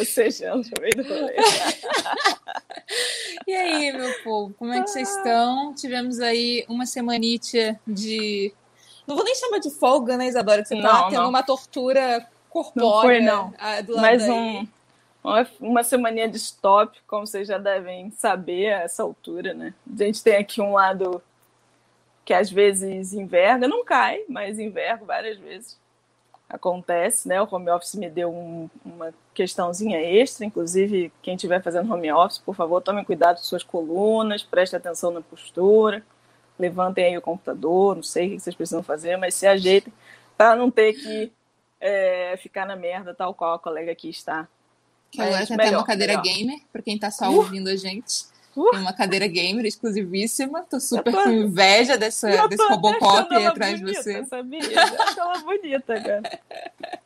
Bocejando no meio do rolê. E aí, meu povo, como é que vocês estão? Tivemos aí uma semanite de. Não vou nem chamar de folga, né, Isadora? Que você tá Não, tendo não. uma tortura corpórea. Não foi, não. ah, do lado Mais daí. um, uma, uma semaninha de stop, como vocês já devem saber a essa altura, né? A gente tem aqui um lado que às vezes enverga, não cai, mas enverga várias vezes. Acontece, né? O home office me deu um- uma questãozinha extra, inclusive quem estiver fazendo home office, por favor, tomem cuidado com suas colunas, prestem atenção na postura, levantem aí o computador, não sei o que vocês precisam fazer, mas se ajeitem para não ter que é, ficar na merda tal qual a colega aqui está. Que agora tem até uma cadeira melhor. gamer, pra quem tá só Uh! ouvindo a gente. Uh! Tem uma cadeira gamer exclusivíssima. Tô super tô- com inveja dessa, Eu desse Robocop aí atrás de bonita, você. Sabia? Eu acho ela bonita, cara.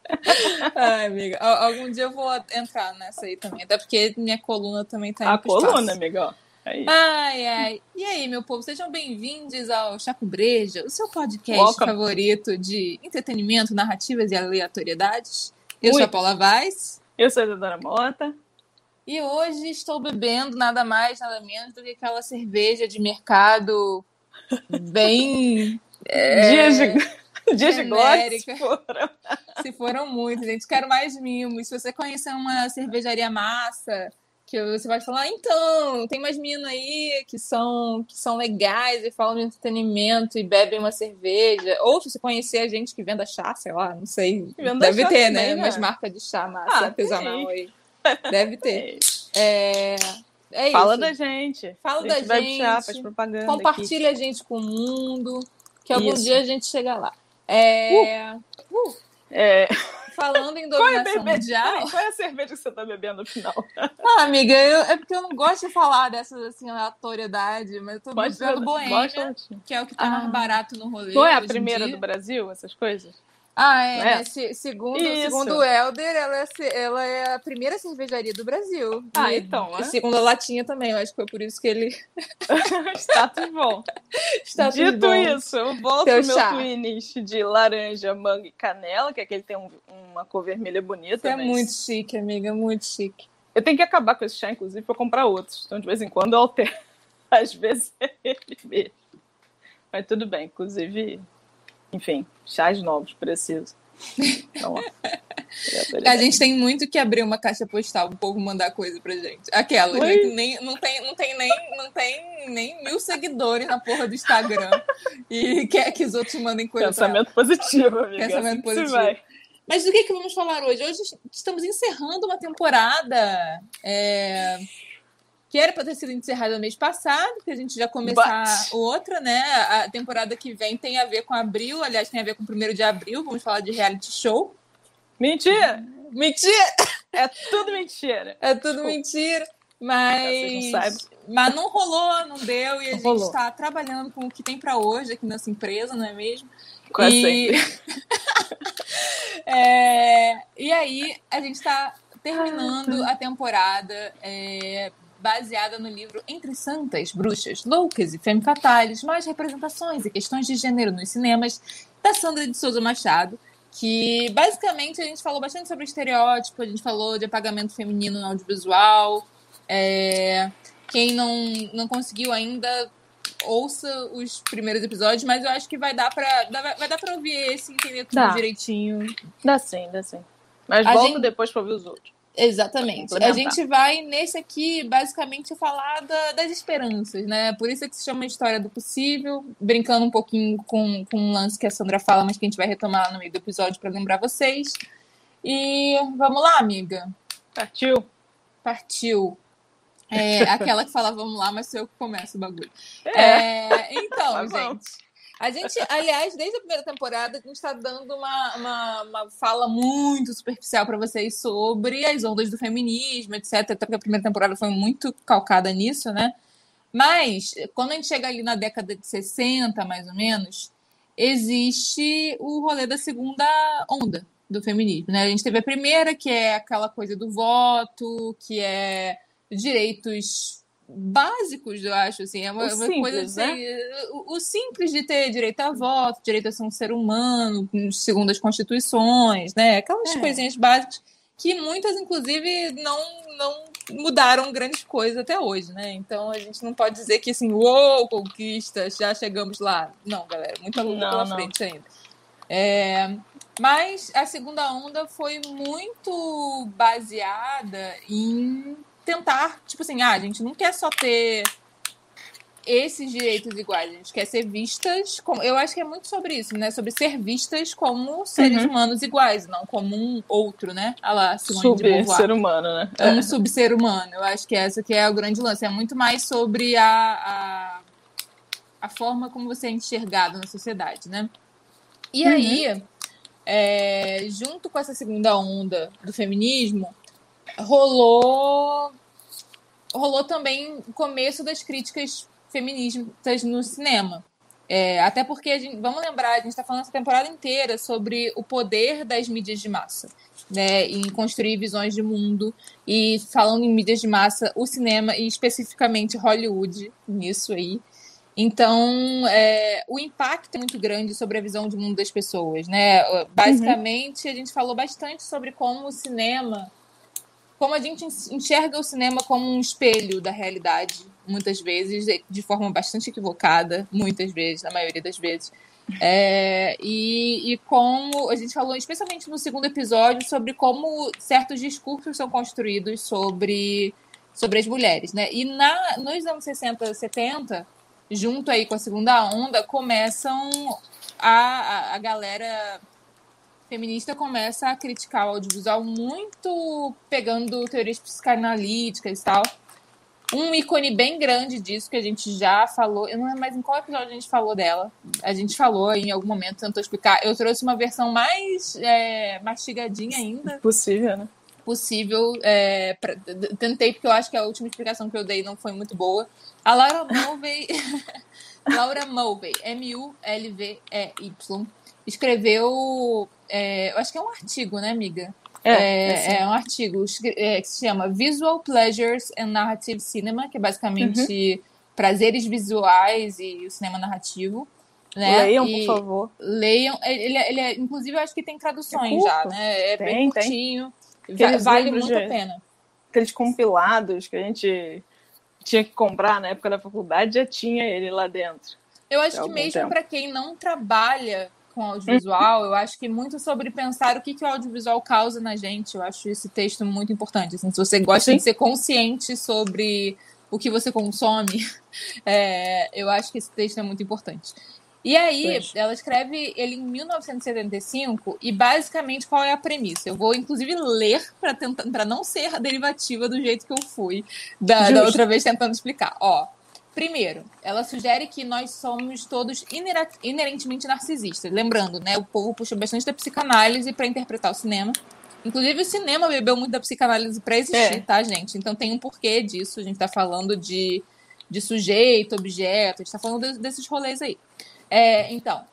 Ai, amiga. al- Algum dia eu vou entrar nessa aí também. Até porque minha coluna também tá A coluna, amiga, ó. Aí. Ai, ai. E aí, meu povo, sejam bem-vindos ao Chaco Breja, o seu podcast Welcome. favorito de entretenimento, narrativas e aleatoriedades. Eu sou a. Paula Vaz Eu sou a Isadora Mota. E hoje estou bebendo nada mais, nada menos do que aquela cerveja de mercado bem. é, Dias de, dias de foram. Se foram muitos, gente. Quero mais mimos. Se você conhecer uma cervejaria massa, que você vai falar, então, tem mais meninas aí que são, que são legais e falam de entretenimento e bebem uma cerveja. Ou se você conhecer a gente que venda chá, sei lá, não sei. Venda Deve ter, também, né? né? Umas marcas de chá massa Ah, artesanal aí. Deve ter. É, É, é Fala isso. da gente. Fala a gente da vai gente. puxar, faz propaganda. Compartilha a gente com o mundo, que algum Isso. dia a gente chega lá. É, Aqui. É, Falando em qual, é dominação mundial. Qual é a cerveja que você tá bebendo no final? Ah, amiga, eu- é porque eu não gosto de falar dessas assim, aleatoriedade, mas eu tô Pode bebendo Boêmia, que é o que tá Ah. mais barato no rolê. Não é a primeira dia. do Brasil, essas coisas? Ah, é, né? é? Se- segundo, Isso. segundo o Helder, ela é, ela é a primeira cervejaria do Brasil. Ah, E- então, é? segundo a Latinha também, eu acho que foi por isso que ele Status bom. está tudo Dito bom. isso, eu volto Teu meu chá. twinish de laranja, manga e canela, que é que tem um- uma cor vermelha bonita. É mas- muito chique, amiga, muito chique. Eu tenho que acabar com esse chá, inclusive, pra comprar outros. Então, de vez em quando, eu altero. Às vezes é ele mesmo. Mas tudo bem, inclusive, enfim, chás novos preciso. Então, ó. A gente tem muito que abrir uma caixa postal pro povo mandar coisa pra gente. Aquela, né, nem, não, tem, não, tem nem, não tem nem mil seguidores na porra do Instagram. e quer que os outros mandem coisa. Pensamento positivo, amiga. Pensamento assim se positivo. Mas do que, que vamos falar hoje? Hoje estamos encerrando uma temporada é, que era para ter sido encerrada no mês passado, que a gente já começar But- outra, né? A temporada que vem tem a ver com abril, aliás, tem a ver com o primeiro de abril. Vamos falar de reality show. Mentira! Mentira! É tudo mentira. É tudo mentira. Mas, não mas não rolou, não deu, e a Não gente rolou. está trabalhando com o que tem para hoje aqui nessa empresa, não é mesmo? Quase e... É, e aí, a gente está terminando a temporada é, baseada no livro Entre Santas, Bruxas, Loucas e Femme Fatales, mais representações e questões de gênero nos cinemas, da Sandra de Souza Machado, que basicamente a gente falou bastante sobre estereótipo, a gente falou de apagamento feminino no audiovisual. é, quem não, não conseguiu ainda, ouça os primeiros episódios, mas eu acho que vai dar pra, vai dar pra ouvir esse entender tudo Dá. direitinho. Dá sim, dá sim. Mas A volta gente- depois pra ouvir os outros. Exatamente. A gente vai nesse aqui basicamente falar da- das esperanças, né? Por isso é que se chama História do Possível, brincando um pouquinho com, com um lance que a Sandra fala, mas que a gente vai retomar no meio do episódio para lembrar vocês. E vamos lá, amiga. Partiu? Partiu. É, aquela que fala vamos lá, mas sou eu que começo o bagulho. É. É, então, Tá gente. A gente, aliás, desde a primeira temporada, a gente está dando uma, uma, uma fala muito superficial para vocês sobre as ondas do feminismo, etc. Até porque a primeira temporada foi muito calcada nisso, né? Mas, quando a gente chega ali na década de 60, mais ou menos, existe o rolê da segunda onda do feminismo, né? A gente teve a primeira, que é aquela coisa do voto, que é direitos básicos, eu acho, assim, é uma, uma simples, coisa assim, né? o, o, simples de ter direito a voto, direito a ser um ser humano, segundo as constituições, né? Aquelas é. coisinhas básicas que muitas, inclusive, não, não mudaram grandes coisas até hoje, né? Então a gente não pode dizer que assim, uou, conquista, já chegamos lá. Não, galera, muita luta pela não. frente ainda. É, mas a segunda onda foi muito baseada em tentar, tipo assim, ah, a gente não quer só ter esses direitos iguais, a gente quer ser vistas como. Eu acho que é muito sobre isso, né? Sobre ser vistas como seres uhum. humanos iguais, não como um outro, né? Olha lá, Sub-ser humano, né? É um sub-ser humano. Eu acho que essa que é o grande lance. É muito mais sobre a, a, a forma como você é enxergado na sociedade, né? E uhum. aí, é, junto com essa segunda onda do feminismo, rolou rolou também o começo das críticas feministas no cinema. É, até porque, gente, vamos lembrar, a gente está falando essa temporada inteira sobre o poder das mídias de massa, né, em construir visões de mundo, e falando em mídias de massa, o cinema, e especificamente Hollywood, nisso aí. Então, é, o impacto é muito grande sobre a visão de mundo das pessoas, né? Basicamente, uhum. a gente falou bastante sobre como o cinema como a gente enxerga o cinema como um espelho da realidade, muitas vezes, de forma bastante equivocada, muitas vezes, na maioria das vezes. É, e, e como a gente falou, especialmente no segundo episódio, sobre como certos discursos são construídos sobre, sobre as mulheres. Né? E na, nos anos 60, 70, junto aí com a segunda onda, começam a, a, a galera feminista começa a criticar o audiovisual muito pegando teorias psicanalíticas e tal. Um ícone bem grande disso que a gente já falou, eu não lembro mais em qual episódio a gente falou dela. A gente falou em algum momento, tentou explicar. Eu trouxe uma versão mais é, mastigadinha ainda. Possível, né? Possível. É, pra, tentei, porque eu acho que a última explicação que eu dei não foi muito boa. A Laura Mulvey. Laura Mulvey, M-U-L-V-E-Y escreveu, é, eu acho que é um artigo, né, amiga? É, é, é um artigo é, que se chama Visual Pleasures and Narrative Cinema, que é basicamente uhum. prazeres visuais e o cinema narrativo. Né? Leiam, e por favor. Leiam. Ele, ele é, inclusive, eu acho que tem traduções é já, né? É tem, bem curtinho. Tem. Vale muito de, a pena. Aqueles compilados que a gente tinha que comprar na época da faculdade, já tinha ele lá dentro. Eu acho que mesmo para quem não trabalha com audiovisual, eu acho que muito sobre pensar o que, que o audiovisual causa na gente. Eu acho esse texto muito importante. Assim, se você gosta Sim. de ser consciente sobre o que você consome, é, eu acho que esse texto é muito importante. E aí, ela escreve ele em 1975 e basicamente qual é a premissa? Eu vou inclusive ler para tentar para não ser derivativa do jeito que eu fui da, da outra vez tentando explicar. Ó, Primeiro, ela sugere que nós somos todos inerentemente narcisistas. Lembrando, né? O povo puxa bastante da psicanálise para interpretar o cinema. Inclusive, o cinema bebeu muito da psicanálise para existir, é. tá, gente? Então tem um porquê disso. A gente está falando de, de sujeito, objeto, a gente está falando desses rolês aí. É, então,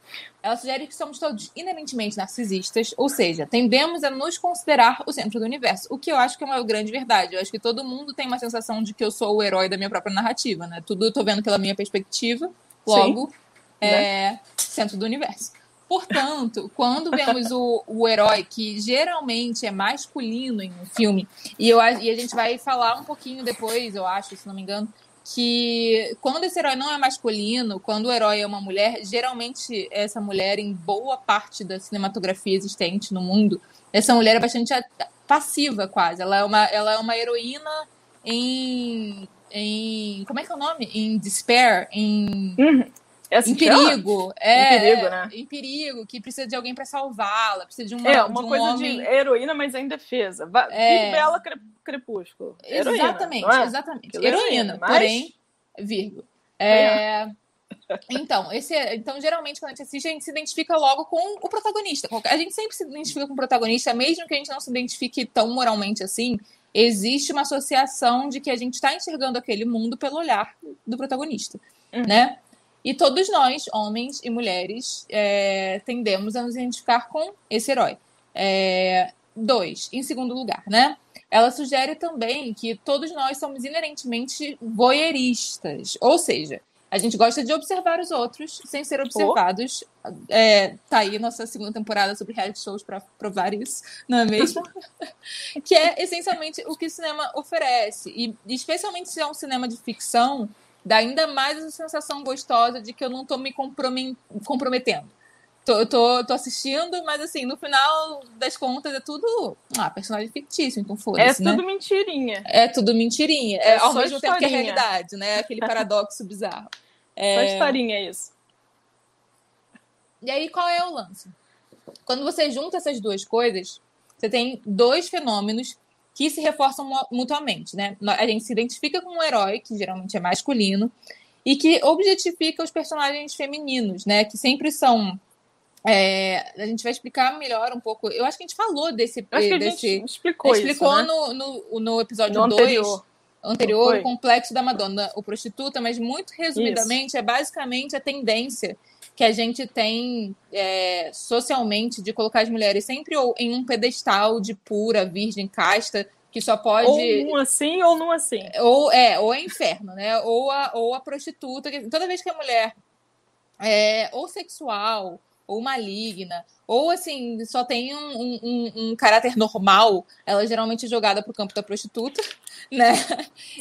ela sugere que somos todos inerentemente narcisistas, ou seja, tendemos a nos considerar o centro do universo, o que eu acho que é uma grande verdade. Eu acho que todo mundo tem uma sensação de que eu sou o herói da minha própria narrativa, né? Tudo eu tô vendo pela minha perspectiva, logo, Sim, é né? centro do universo. Portanto, quando vemos o, o herói, que geralmente é masculino em um filme, e, eu, e a gente vai falar um pouquinho depois, eu acho, se não me engano, que quando esse herói não é masculino, quando o herói é uma mulher, geralmente essa mulher, em boa parte da cinematografia existente no mundo, essa mulher é bastante passiva quase. Ela é uma, ela é uma heroína em, em. Como é que é o nome? Em despair, em. Uhum. É assim em perigo. É, em perigo, né? Em perigo, que precisa de alguém para salvá-la, precisa de uma. É, uma um coisa homem... de heroína, mas em defesa. É... Bela Crepúsculo. Heroína, exatamente, é? exatamente. Heroína, mas... porém, vírgula. É... Então, esse, é, então, geralmente, quando a gente assiste, a gente se identifica logo com o protagonista. A gente sempre se identifica com o protagonista, mesmo que a gente não se identifique tão moralmente assim. Existe uma associação de que a gente está enxergando aquele mundo pelo olhar do protagonista, uhum. né? E todos nós, homens e mulheres, é, tendemos a nos identificar com esse herói. É, dois, em segundo lugar, né? ela sugere também que todos nós somos inerentemente voyeuristas, ou seja, a gente gosta de observar os outros sem ser observados. Oh. É, tá aí nossa segunda temporada sobre reality shows para provar isso, não é mesmo? que é essencialmente o que o cinema oferece. E especialmente se é um cinema de ficção, dá ainda mais essa sensação gostosa de que eu não estou me comprometendo. Tô, tô, tô assistindo, mas assim, no final das contas é tudo ah, personagem fictício, então foda-se. É né? tudo mentirinha. É tudo mentirinha. É, é ao mesmo historinha. tempo que é realidade, né? Aquele paradoxo bizarro. É... Só historinha é isso. E aí, qual é o lance? Quando você junta essas duas coisas, você tem dois fenômenos que se reforçam mutuamente, né? A gente se identifica com um herói, que geralmente é masculino, e que objetifica os personagens femininos, né? Que sempre são é, a gente vai explicar melhor um pouco. Eu acho que a gente falou desse. acho que a desse, gente explicou, explicou isso, no, no, no episódio 2 anterior, anterior o complexo da Madonna, o prostituta, mas muito resumidamente isso. é basicamente a tendência que a gente tem é, socialmente de colocar as mulheres sempre ou em um pedestal de pura, virgem, casta, que só pode. Ou um assim ou não assim. Ou é, ou é inferno, né? Ou a, ou a prostituta. Que, toda vez que a mulher é ou sexual ou maligna, ou assim, só tem um, um, um caráter normal, ela é geralmente jogada pro campo da prostituta, né?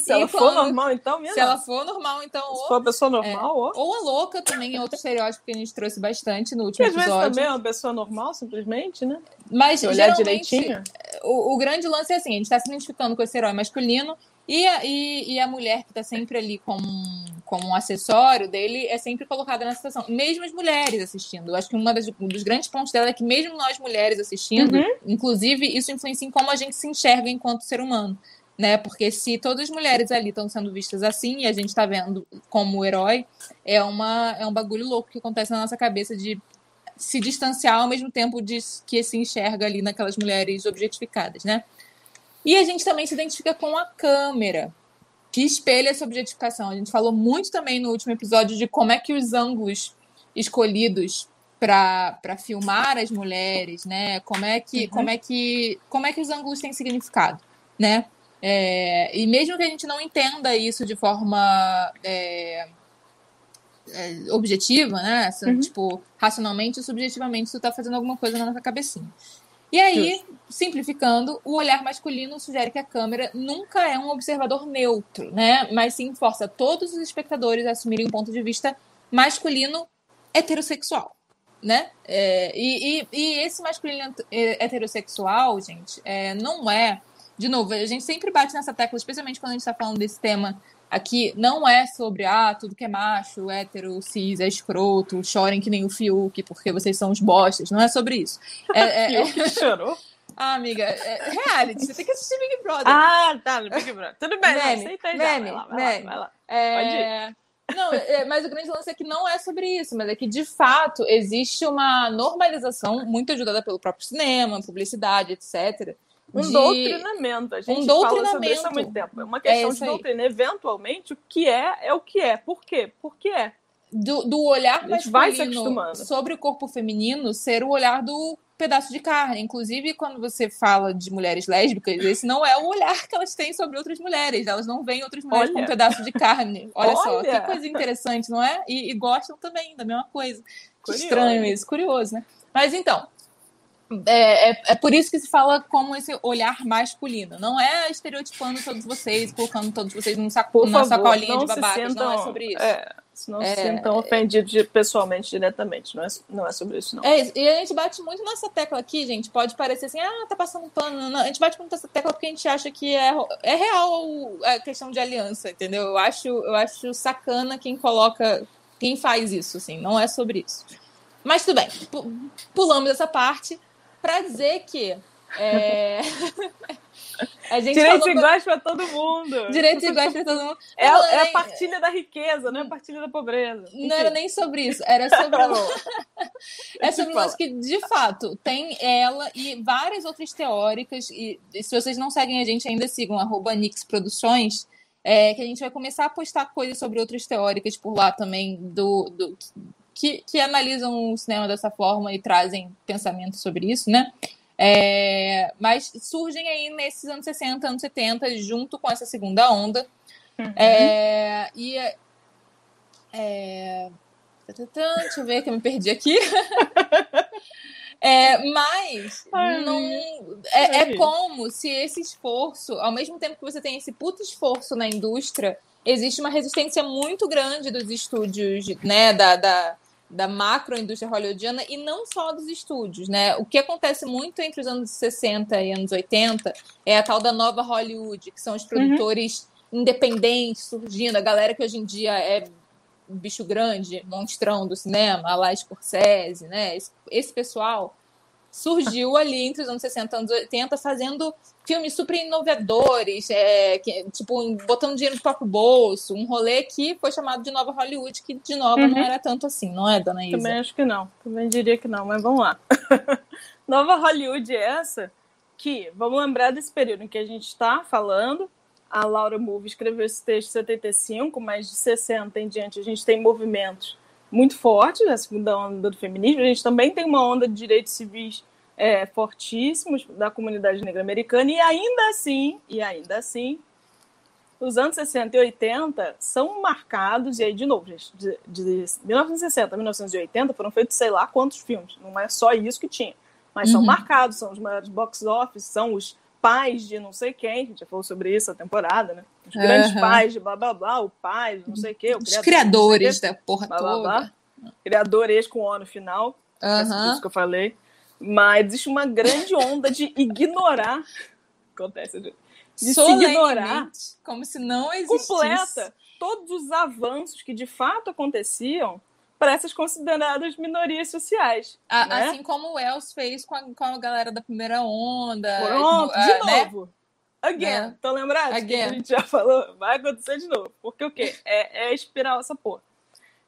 Se e ela quando, for normal, então, mesmo. Se ela for normal, então. Se for uma pessoa normal, é, ou... ou a louca também é outro estereótipo que a gente trouxe bastante no último episódio. Às vezes também é uma pessoa normal, simplesmente, né? Mas, Se olhar direitinho. O, o grande lance é assim: a gente está se identificando com esse herói masculino e a, e, e a mulher que está sempre ali como um, como um acessório dele é sempre colocada nessa situação. Mesmo as mulheres assistindo. Eu acho que das, um dos grandes pontos dela é que mesmo nós mulheres assistindo, uhum. inclusive, isso influencia em como a gente se enxerga enquanto ser humano. Né? Porque se todas as mulheres ali estão sendo vistas assim e a gente está vendo como herói, é, uma, é um bagulho louco que acontece na nossa cabeça de se distanciar ao mesmo tempo de que se enxerga ali naquelas mulheres objetificadas, né? E a gente também se identifica com a câmera, que espelha essa objetificação. A gente falou muito também no último episódio de como é que os ângulos escolhidos para filmar as mulheres, né? Como é que, uhum. como é que, como é que os ângulos têm significado, né? É, e mesmo que a gente não entenda isso de forma é, é, objetiva, né? Uhum. Tipo, racionalmente ou subjetivamente, isso está fazendo alguma coisa na nossa cabecinha. E aí, Justo. simplificando, o olhar masculino sugere que a câmera nunca é um observador neutro, né? Mas sim força todos os espectadores a assumirem um ponto de vista masculino heterossexual, né? É, e, e, e, esse masculino heterossexual, gente, é, não é. De novo, a gente sempre bate nessa tecla, especialmente quando a gente está falando desse tema Aqui não é sobre, ah, tudo que é macho, hétero, cis, é escroto, chorem que nem o Fiuk, porque vocês são os bostas. Não é sobre isso. É, é, é... chorou? Ah, amiga, é reality, você tem que assistir Big Brother. Ah, tá, Big Brother. Tudo bem, meme, aceita meme. Vai lá, vai meme. lá, vai lá. É... Pode ir. Não, é, mas o grande lance é que não é sobre isso, mas é que, de fato, existe uma normalização muito ajudada pelo próprio cinema, publicidade, etc., um de... doutrinamento. A gente um doutrinamento. fala sobre isso há muito tempo. É uma questão é de doutrina. Eventualmente, o que é, é o que é. Por quê? Por que é. Do, do olhar masculino sobre o corpo feminino ser o olhar do pedaço de carne. Inclusive, quando você fala de mulheres lésbicas, esse não é o olhar que elas têm sobre outras mulheres. Elas não veem outras mulheres Olha. como um pedaço de carne. Olha, Olha, só, que coisa interessante, não é? E, e gostam também da mesma coisa. Estranho isso, curioso, né? Mas então, é, é, é, por isso que se fala como esse olhar masculino. Não é estereotipando todos vocês, colocando todos vocês num saco, numa favor, sacolinha de babacas. Sintam, não é sobre isso. É, não é, se sintam ofendidos pessoalmente, diretamente. Não é, não é sobre isso, não. É, e a gente bate muito nessa tecla aqui, gente. Pode parecer assim, ah, tá passando pano. Não, a gente bate muito nessa tecla porque a gente acha que é, é real a questão de aliança, entendeu? Eu acho, eu acho sacana quem coloca, quem faz isso, assim. Não é sobre isso. Mas tudo bem, pulamos essa parte para dizer que. É... Direitos iguais para todo mundo. Direitos iguais para todo mundo. É, a, é a partilha da riqueza, não é a partilha da pobreza. Enfim. Não era nem sobre isso, era sobre. é sobre o que, de fato, tem ela e várias outras teóricas. E, e se vocês não seguem a gente, ainda sigam arroba Nix Produções. É, que a gente vai começar a postar coisas sobre outras teóricas por lá também do, do que, que analisam o cinema dessa forma e trazem pensamentos sobre isso, né? É, mas surgem aí nesses anos 60, anos 70, junto com essa segunda onda. Uhum. É, e é, deixa eu ver que eu me perdi aqui. É, mas Ai, não, é, é, como se esse esforço, ao mesmo tempo que você tem esse puto esforço na indústria, existe uma resistência muito grande dos estúdios, né, da, da, da macroindústria hollywoodiana e não só dos estúdios, né? O que acontece muito entre os anos 60 e anos 80 é a tal da nova Hollywood, que são os uhum. produtores uhum. independentes surgindo, a galera que hoje em dia é bicho grande, monstrão do cinema, a lá Scorsese, né? Esse, esse pessoal surgiu ali entre os anos 60 e anos 80 fazendo filmes super inovadores, é, que, tipo, botando dinheiro no próprio bolso, um rolê que foi chamado de Nova Hollywood, que de nova uhum. não era tanto assim, não é, dona Isa? Também acho que não, também diria que não, mas vamos lá. nova Hollywood é essa que, vamos lembrar desse período em que a gente está falando, a Laura Move escreveu esse texto em 75, mas de 60 em diante a gente tem movimentos muito fortes, a segunda onda do feminismo. A gente também tem uma onda de direitos civis é, fortíssimos da comunidade negra americana, e ainda assim, e ainda assim, os anos 60 e 80 são marcados, e aí, de novo, gente, de, de 1960 a 1980 foram feitos sei lá quantos filmes, não é só isso que tinha, mas uhum. são marcados, são os maiores box office, são os pais de não sei quem, a gente já falou sobre isso a temporada, né? Os grandes uhum. pais de blá blá blá, o pai de não sei o quê. O Os criadores da porra blá, toda. Blá, blá. Criadores com O no final. Uhum. isso que eu falei. Mas existe uma grande onda de ignorar. Acontece, de, de se ignorar. Como se não existisse. Completa todos os avanços que de fato aconteciam para essas consideradas minorias sociais. A, né? Assim como o Wells fez com a, com a galera da primeira onda. Pronto, de uh, novo. Né? Again. Né? Tô lembrado? Again. a gente já falou. Vai acontecer de novo. Porque o quê? É, é espiral essa porra.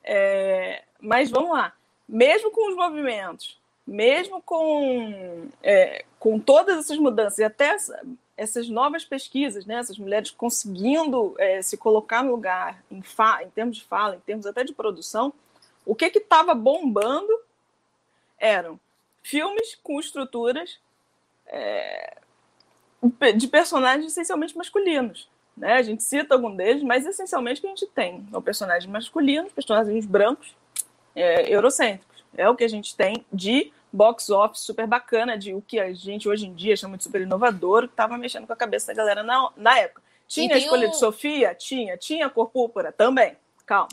É... Mas vamos lá. Mesmo com os movimentos, mesmo com, é, com todas essas mudanças e até essa, essas novas pesquisas, né, essas mulheres conseguindo é, se colocar no lugar em, fa em termos de fala, em termos até de produção, o que estava bombando eram filmes com estruturas é, de personagens essencialmente masculinos. Né? A gente cita algum deles, mas essencialmente o que a gente tem são personagens masculinos, personagens brancos, é, eurocêntricos. É o que a gente tem de box office super bacana, de o que a gente hoje em dia chama de super inovador, que estava mexendo com a cabeça da galera na, na época. Tinha a escolha um... de Sofia? Tinha. Tinha a cor púrpura? Também. Calma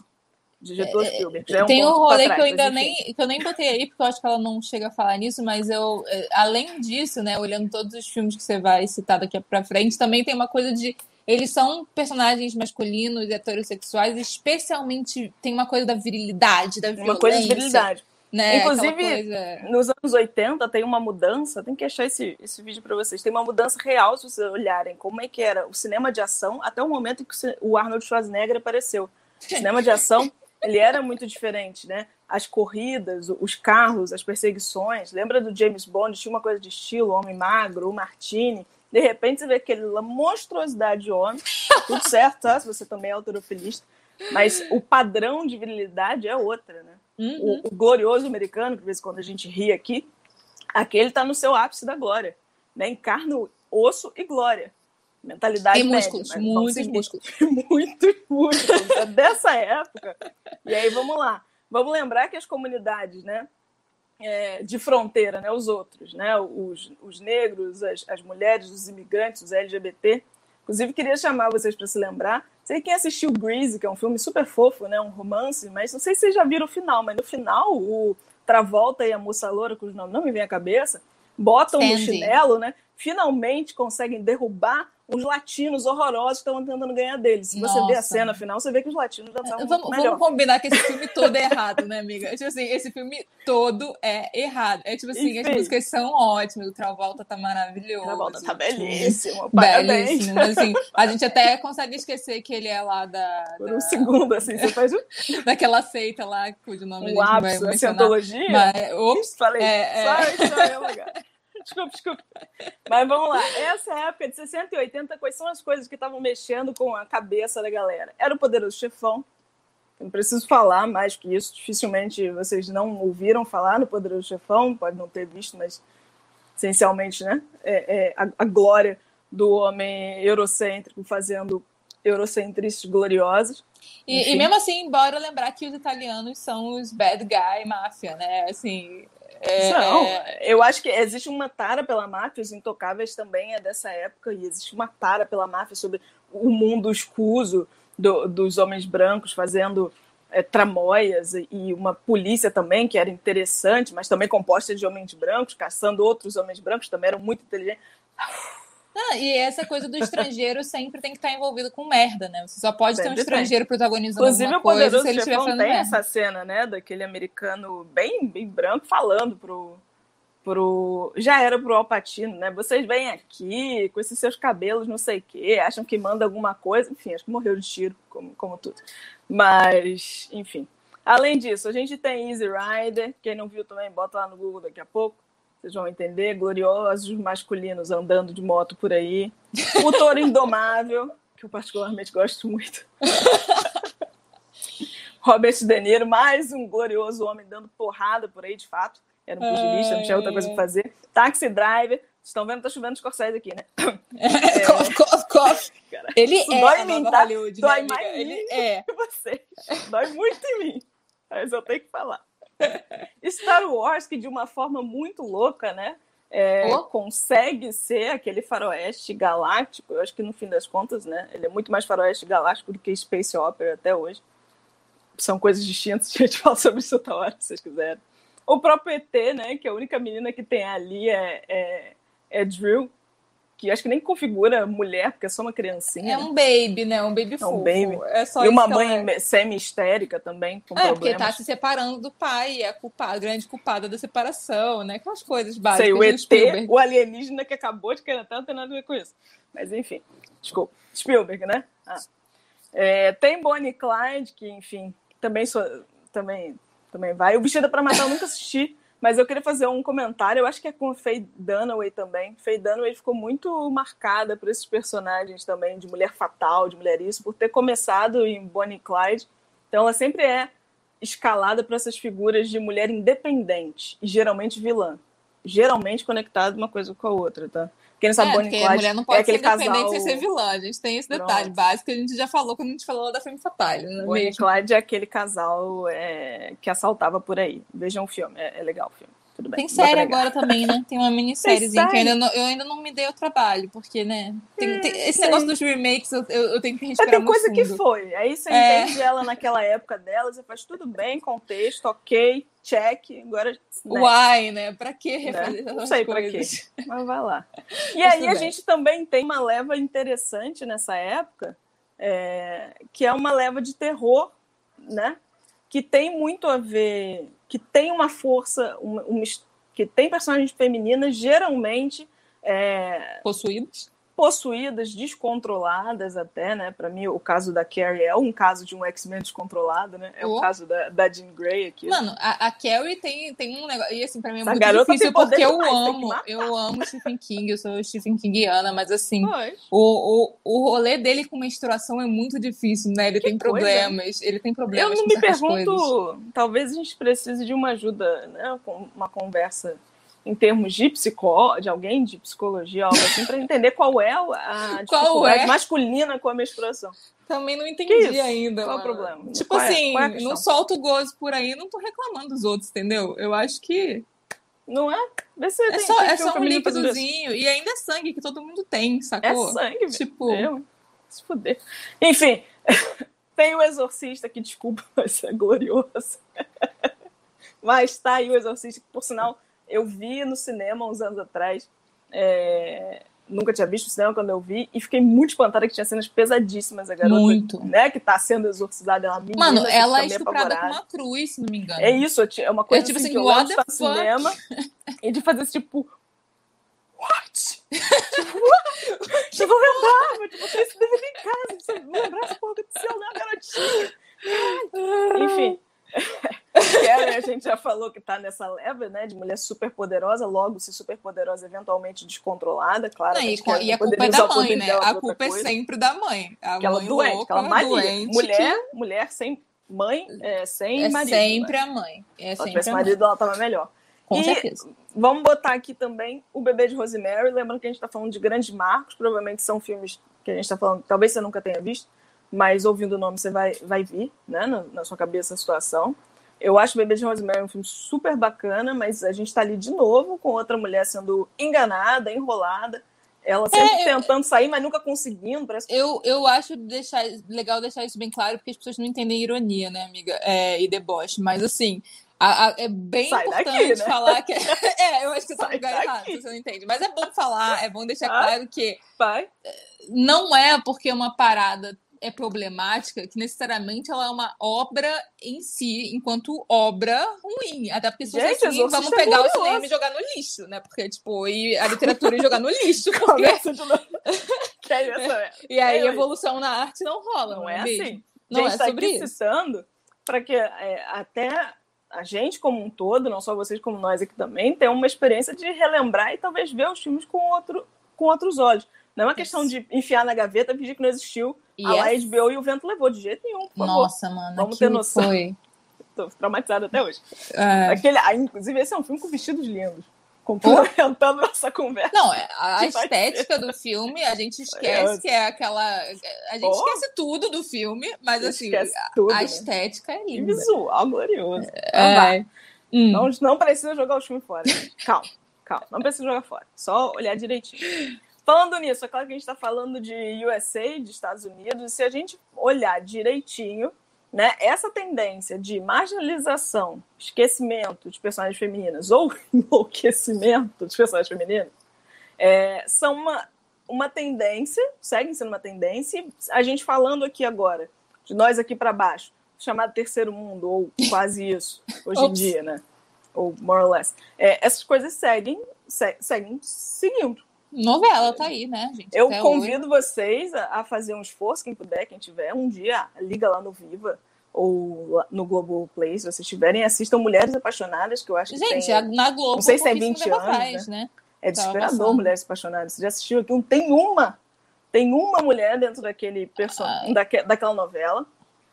diretor é, Spielberg. É um tem um rolê trás, que eu ainda nem, que eu nem botei aí, porque eu acho que ela não chega a falar nisso, mas eu, é, além disso, né, olhando todos os filmes que você vai citar daqui pra frente, também tem uma coisa de. Eles são personagens masculinos, heterossexuais, especialmente tem uma coisa da virilidade, da violência. Uma coisa de virilidade. Né? Inclusive, coisa... nos anos 80 tem uma mudança, tem que achar esse, esse vídeo para vocês. Tem uma mudança real, se vocês olharem como é que era o cinema de ação até o momento em que o Arnold Schwarzenegger apareceu. O cinema de ação ele era muito diferente, né? As corridas, os carros, as perseguições. Lembra do James Bond? Tinha uma coisa de estilo, homem magro, o Martini. De repente você vê aquela monstruosidade de homem. Tudo certo, tá? Se você também é autorofilista. Mas o padrão de virilidade é outra, né? Uhum. O, o, glorioso americano, que de vez em quando a gente ri aqui, aquele está no seu ápice da glória. Né? Encarna osso e glória. Mentalidade e músculos, média, muitos músculos. muitos músculos. É dessa época. E aí, vamos lá. Vamos lembrar que as comunidades, né? É, de fronteira, né? Os outros, né? Os, os negros, as, as mulheres, os imigrantes, os LGBT. Inclusive, queria chamar vocês para se lembrar. Sei quem assistiu Grease, que é um filme super fofo, né? Um romance, mas não sei se vocês já viram o final, mas no final, o Travolta e a moça loura, cujo nome não me vem à cabeça, botam Sandy. no chinelo, né? Finalmente conseguem derrubar os latinos horrorosos estão tentando ganhar deles. Se você vê a cena final, você vê que os latinos já estavam vamos, vamos combinar que esse filme todo é errado, né, amiga? Tipo assim, esse filme todo é errado. É tipo assim, as músicas são ótimas, o Travolta tá maravilhoso. O Travolta tá belíssimo, belíssimo. Mas, assim, a gente até consegue esquecer que ele é lá da... Por um segundo, assim, você faz. Daquela seita lá, cujo nome um a gente vai mencionar. Cientologia? Mas, ops, falei, é, é... lugar desculpa, desculpa. Mas vamos lá. Essa época de 60 e 80, quais são as coisas que estavam mexendo com a cabeça da galera? Era o Poderoso Chefão. Não preciso falar mais que isso. Dificilmente vocês não ouviram falar no Poderoso Chefão, pode não ter visto, mas essencialmente, né? É, é a, a, glória do homem eurocêntrico fazendo eurocentrices gloriosos. E, e, mesmo assim, embora lembrar que os italianos são os bad guy máfia, né? Assim. É, Não, é... eu acho que existe uma tara pela máfia, os Intocáveis também é dessa época, e existe uma tara pela máfia sobre o mundo escuso do, dos homens brancos fazendo é, tramóias e uma polícia também que era interessante, mas também composta de homens brancos, caçando outros homens brancos, também eram muito inteligentes. Ah, e essa coisa do estrangeiro sempre tem que estar envolvido com merda, né? Você só pode sempre ter um estrangeiro tem. protagonizando Inclusive, alguma coisa se ele estiver falando tem merda. essa cena, né, daquele americano bem, bem branco falando pro, pro... Já era pro Alpatino, né? Vocês vêm aqui com esses seus cabelos não sei o quê, acham que manda alguma coisa. Enfim, acho que morreu de tiro, como, como tudo. Mas, enfim. Além disso, a gente tem Easy Rider. Quem não viu também, bota lá no Google daqui a pouco. Vocês vão entender. Gloriosos masculinos andando de moto por aí. O Touro Indomável, que eu particularmente gosto muito. Robert De Niro, mais um glorioso homem dando porrada por aí, de fato. Era um pugilista, não tinha outra coisa para fazer. Taxi Driver. Vocês estão vendo? Tá chovendo Scorsese aqui, né? É... cof, cof, cof. Ele é dói em mim, tá? Hollywood, dói né, mais em mim é. que você. Dói muito em mim. Mas eu tenho que falar. Star Wars, que de uma forma muito louca, né? É, oh. consegue ser aquele faroeste galáctico. Eu acho que no fim das contas, né? Ele é muito mais faroeste galáctico do que Space Opera até hoje. São coisas distintas. A gente fala sobre isso outra hora, se vocês quiserem. O próprio ET, né? Que a única menina que tem ali é, é, é Drill, que acho que nem configura mulher, porque é só uma criancinha. É um baby, né? Um baby é um baby. É só e uma mãe é. semi-histérica também, com é, problemas. porque tá se separando do pai, é a culpada, grande culpada da separação, né? Aquelas coisas básicas. Sei, o ET, o alienígena que acabou de querer não tem nada a ver com isso. Mas enfim, desculpa. Spielberg, né? Ah. É, tem Bonnie Clyde, que, enfim, também, sou, também também vai. O Vestida para Matar eu nunca assisti, mas eu queria fazer um comentário. Eu acho que é com a Faye Dunaway também. Faye Dunaway ficou muito marcada por esses personagens também, de mulher fatal, de mulher isso, por ter começado em Bonnie e Clyde. Então ela sempre é escalada para essas figuras de mulher independente e geralmente vilã. Geralmente conectada uma coisa com a outra, tá? Quem não sabe, é, Bonnie Clyde a mulher não pode é ser independente casal... sem ser vilã. A gente tem esse detalhe Pronto. básico que a gente já falou quando a gente falou da Femme Fatale. Né? Bonnie Clyde é aquele casal é, que assaltava por aí. Vejam o filme, é, é legal o filme. Tudo bem. Tem série agora também, né? Tem uma minissériezinha que eu ainda, não, eu ainda não me dei o trabalho, porque, né? Tem, tem, esse negócio dos remakes eu, eu, eu tenho que respirar Tem coisa que foi. Aí você é. entende ela naquela época dela, você faz tudo bem, contexto, ok, check. Agora. Né? Uai, né? Pra que né? refazer né? Não sei coisas? pra quê. Mas vai lá. E aí a gente também tem uma leva interessante nessa época, é, que é uma leva de terror, né? Que tem muito a ver que tem uma força, uma, uma, que tem personagens femininas geralmente é, possuídas possuídas, descontroladas até, né? Para mim, o caso da Carrie é um caso de um X-Men descontrolado, né? É oh. o caso da, da Jean Grey aqui. Mano, a, a Carrie tem, tem um negócio. E assim, pra mim é Essa muito difícil porque eu amo. Eu amo Stephen King, eu sou Stephen Kingiana, mas assim, o, o, o rolê dele com menstruação é muito difícil, né? Ele que tem coisa. problemas. Ele tem problemas. Eu não me pergunto. Coisas. Talvez a gente precise de uma ajuda, né? Uma conversa em termos de psicó, de alguém de psicologia, algo assim, para entender qual é a dificuldade é? masculina com a menstruação. Também não entendi ainda. Qual é o problema? Tipo qual é? assim, é? não solto gozo por aí, não tô reclamando dos outros, entendeu? Eu acho que. Não é? É só, é só um líquidozinho. E ainda é sangue que todo mundo tem, sacou? É sangue, tipo. Se fuder. Enfim, tem o Exorcista, que desculpa, mas é glorioso. mas tá aí o Exorcista, que por sinal eu vi no cinema uns anos atrás. É... Nunca tinha visto o cinema quando eu vi e fiquei muito espantada que tinha cenas pesadíssimas. A garota, muito. né, que tá sendo exorcizada, ela menina. Mano, ela é estuprada com uma cruz, se não me engano. É isso, é uma coisa é, tipo assim, assim, que eu amo no cinema e de fazer esse tipo. What? tipo, what? Eu vou lembrar, mas tipo, você se deve em casa, você lembrar essa porra aconteceu, né, garotinha? Enfim. Karen, a gente já falou que está nessa leva, né, de mulher super poderosa, logo se super poderosa, eventualmente descontrolada, claro. Não, e, e a culpa é da mãe, né? A culpa é sempre da mãe. A aquela mãe doente, louca, aquela malia. Doente mulher, que... mulher sem mãe, é, sem é marido. Sempre né? a mãe. É Se ela marido, ela estava melhor. Com E certeza. Vamos botar aqui também o Bebê de Rosemary. Lembrando que a gente está falando de grandes marcos, provavelmente são filmes que a gente está falando, talvez você nunca tenha visto, mas ouvindo o nome você vai, vai vir né, na, na sua cabeça a situação. Eu acho o Bebê de Rosemary um filme super bacana, mas a gente está ali de novo com outra mulher sendo enganada, enrolada. Ela sempre É, eu- tentando sair, mas nunca conseguindo. Parece que Eu, eu acho deixar, legal deixar isso bem claro, porque as pessoas não entendem ironia, né, amiga? É, e deboche. Mas, assim, a- a- é bem Sai daqui, importante né? falar que. É, eu acho que você tá no lugar daqui. errado, você não entende. Mas é bom falar, é bom deixar Ah. claro que vai. não é porque uma parada é problemática que necessariamente ela é uma obra em si, enquanto obra ruim. Até porque se fosse Gente, assim, vamos pegar o cinema e jogar no lixo, né? Porque, tipo, e a literatura e jogar no lixo. Porque... Começa de novo. que é isso, é. E aí, É, evolução na arte não rola, Não não, é mesmo? assim. Não gente é tá sobre isso. citando para que é, até a gente como um todo, não só vocês como nós aqui também, tenham uma experiência de relembrar e talvez ver os filmes com, outro, com outros olros. Não é uma questão Isso. de enfiar na gaveta e fingir que não existiu E a é- HBO e o vento levou de jeito nenhum, por favor. Nossa, mano, Vamos ter noção. foi. Tô traumatizada até hoje. é, Aquele, ah, inclusive, esse é um filme com vestidos lindos. Complementando nossa conversa. Não, é, a estética do filme, a gente É, esquece que é aquela. A gente Oh. esquece tudo do filme, mas assim, tudo. a né? estética é E linda. visual glorioso. Então. É. Hum. Não, não precisa jogar o filme fora. Calma, calma. Não precisa jogar fora. Só olhar direitinho. Falando nisso, é claro que a gente está falando de USA, de Estados Unidos, e se a gente olhar direitinho, né, essa tendência de marginalização, esquecimento de personagens femininas ou enlouquecimento de personagens femininas, é, são uma, uma tendência, seguem sendo uma tendência, e a gente falando aqui agora, de nós aqui para baixo, chamado terceiro mundo, ou quase isso, hoje em dia, né? Ou more or less. É, essas coisas seguem, se- seguem seguindo. Novela tá aí, né, gente? Eu Até convido vocês a, fazer um esforço, quem puder, quem tiver, um dia, liga lá no Viva ou no Globoplay, se vocês tiverem, assistam Mulheres Apaixonadas, que eu acho hoje. que Gente, tem, a- na Globo, não sei se é pouquíssimo 20 tempo anos, atrás, né? é tava desesperador. Mulheres Apaixonadas. Você já assistiu aqui? Tem uma, tem uma mulher dentro daquele perso Ah. daque- daquela novela.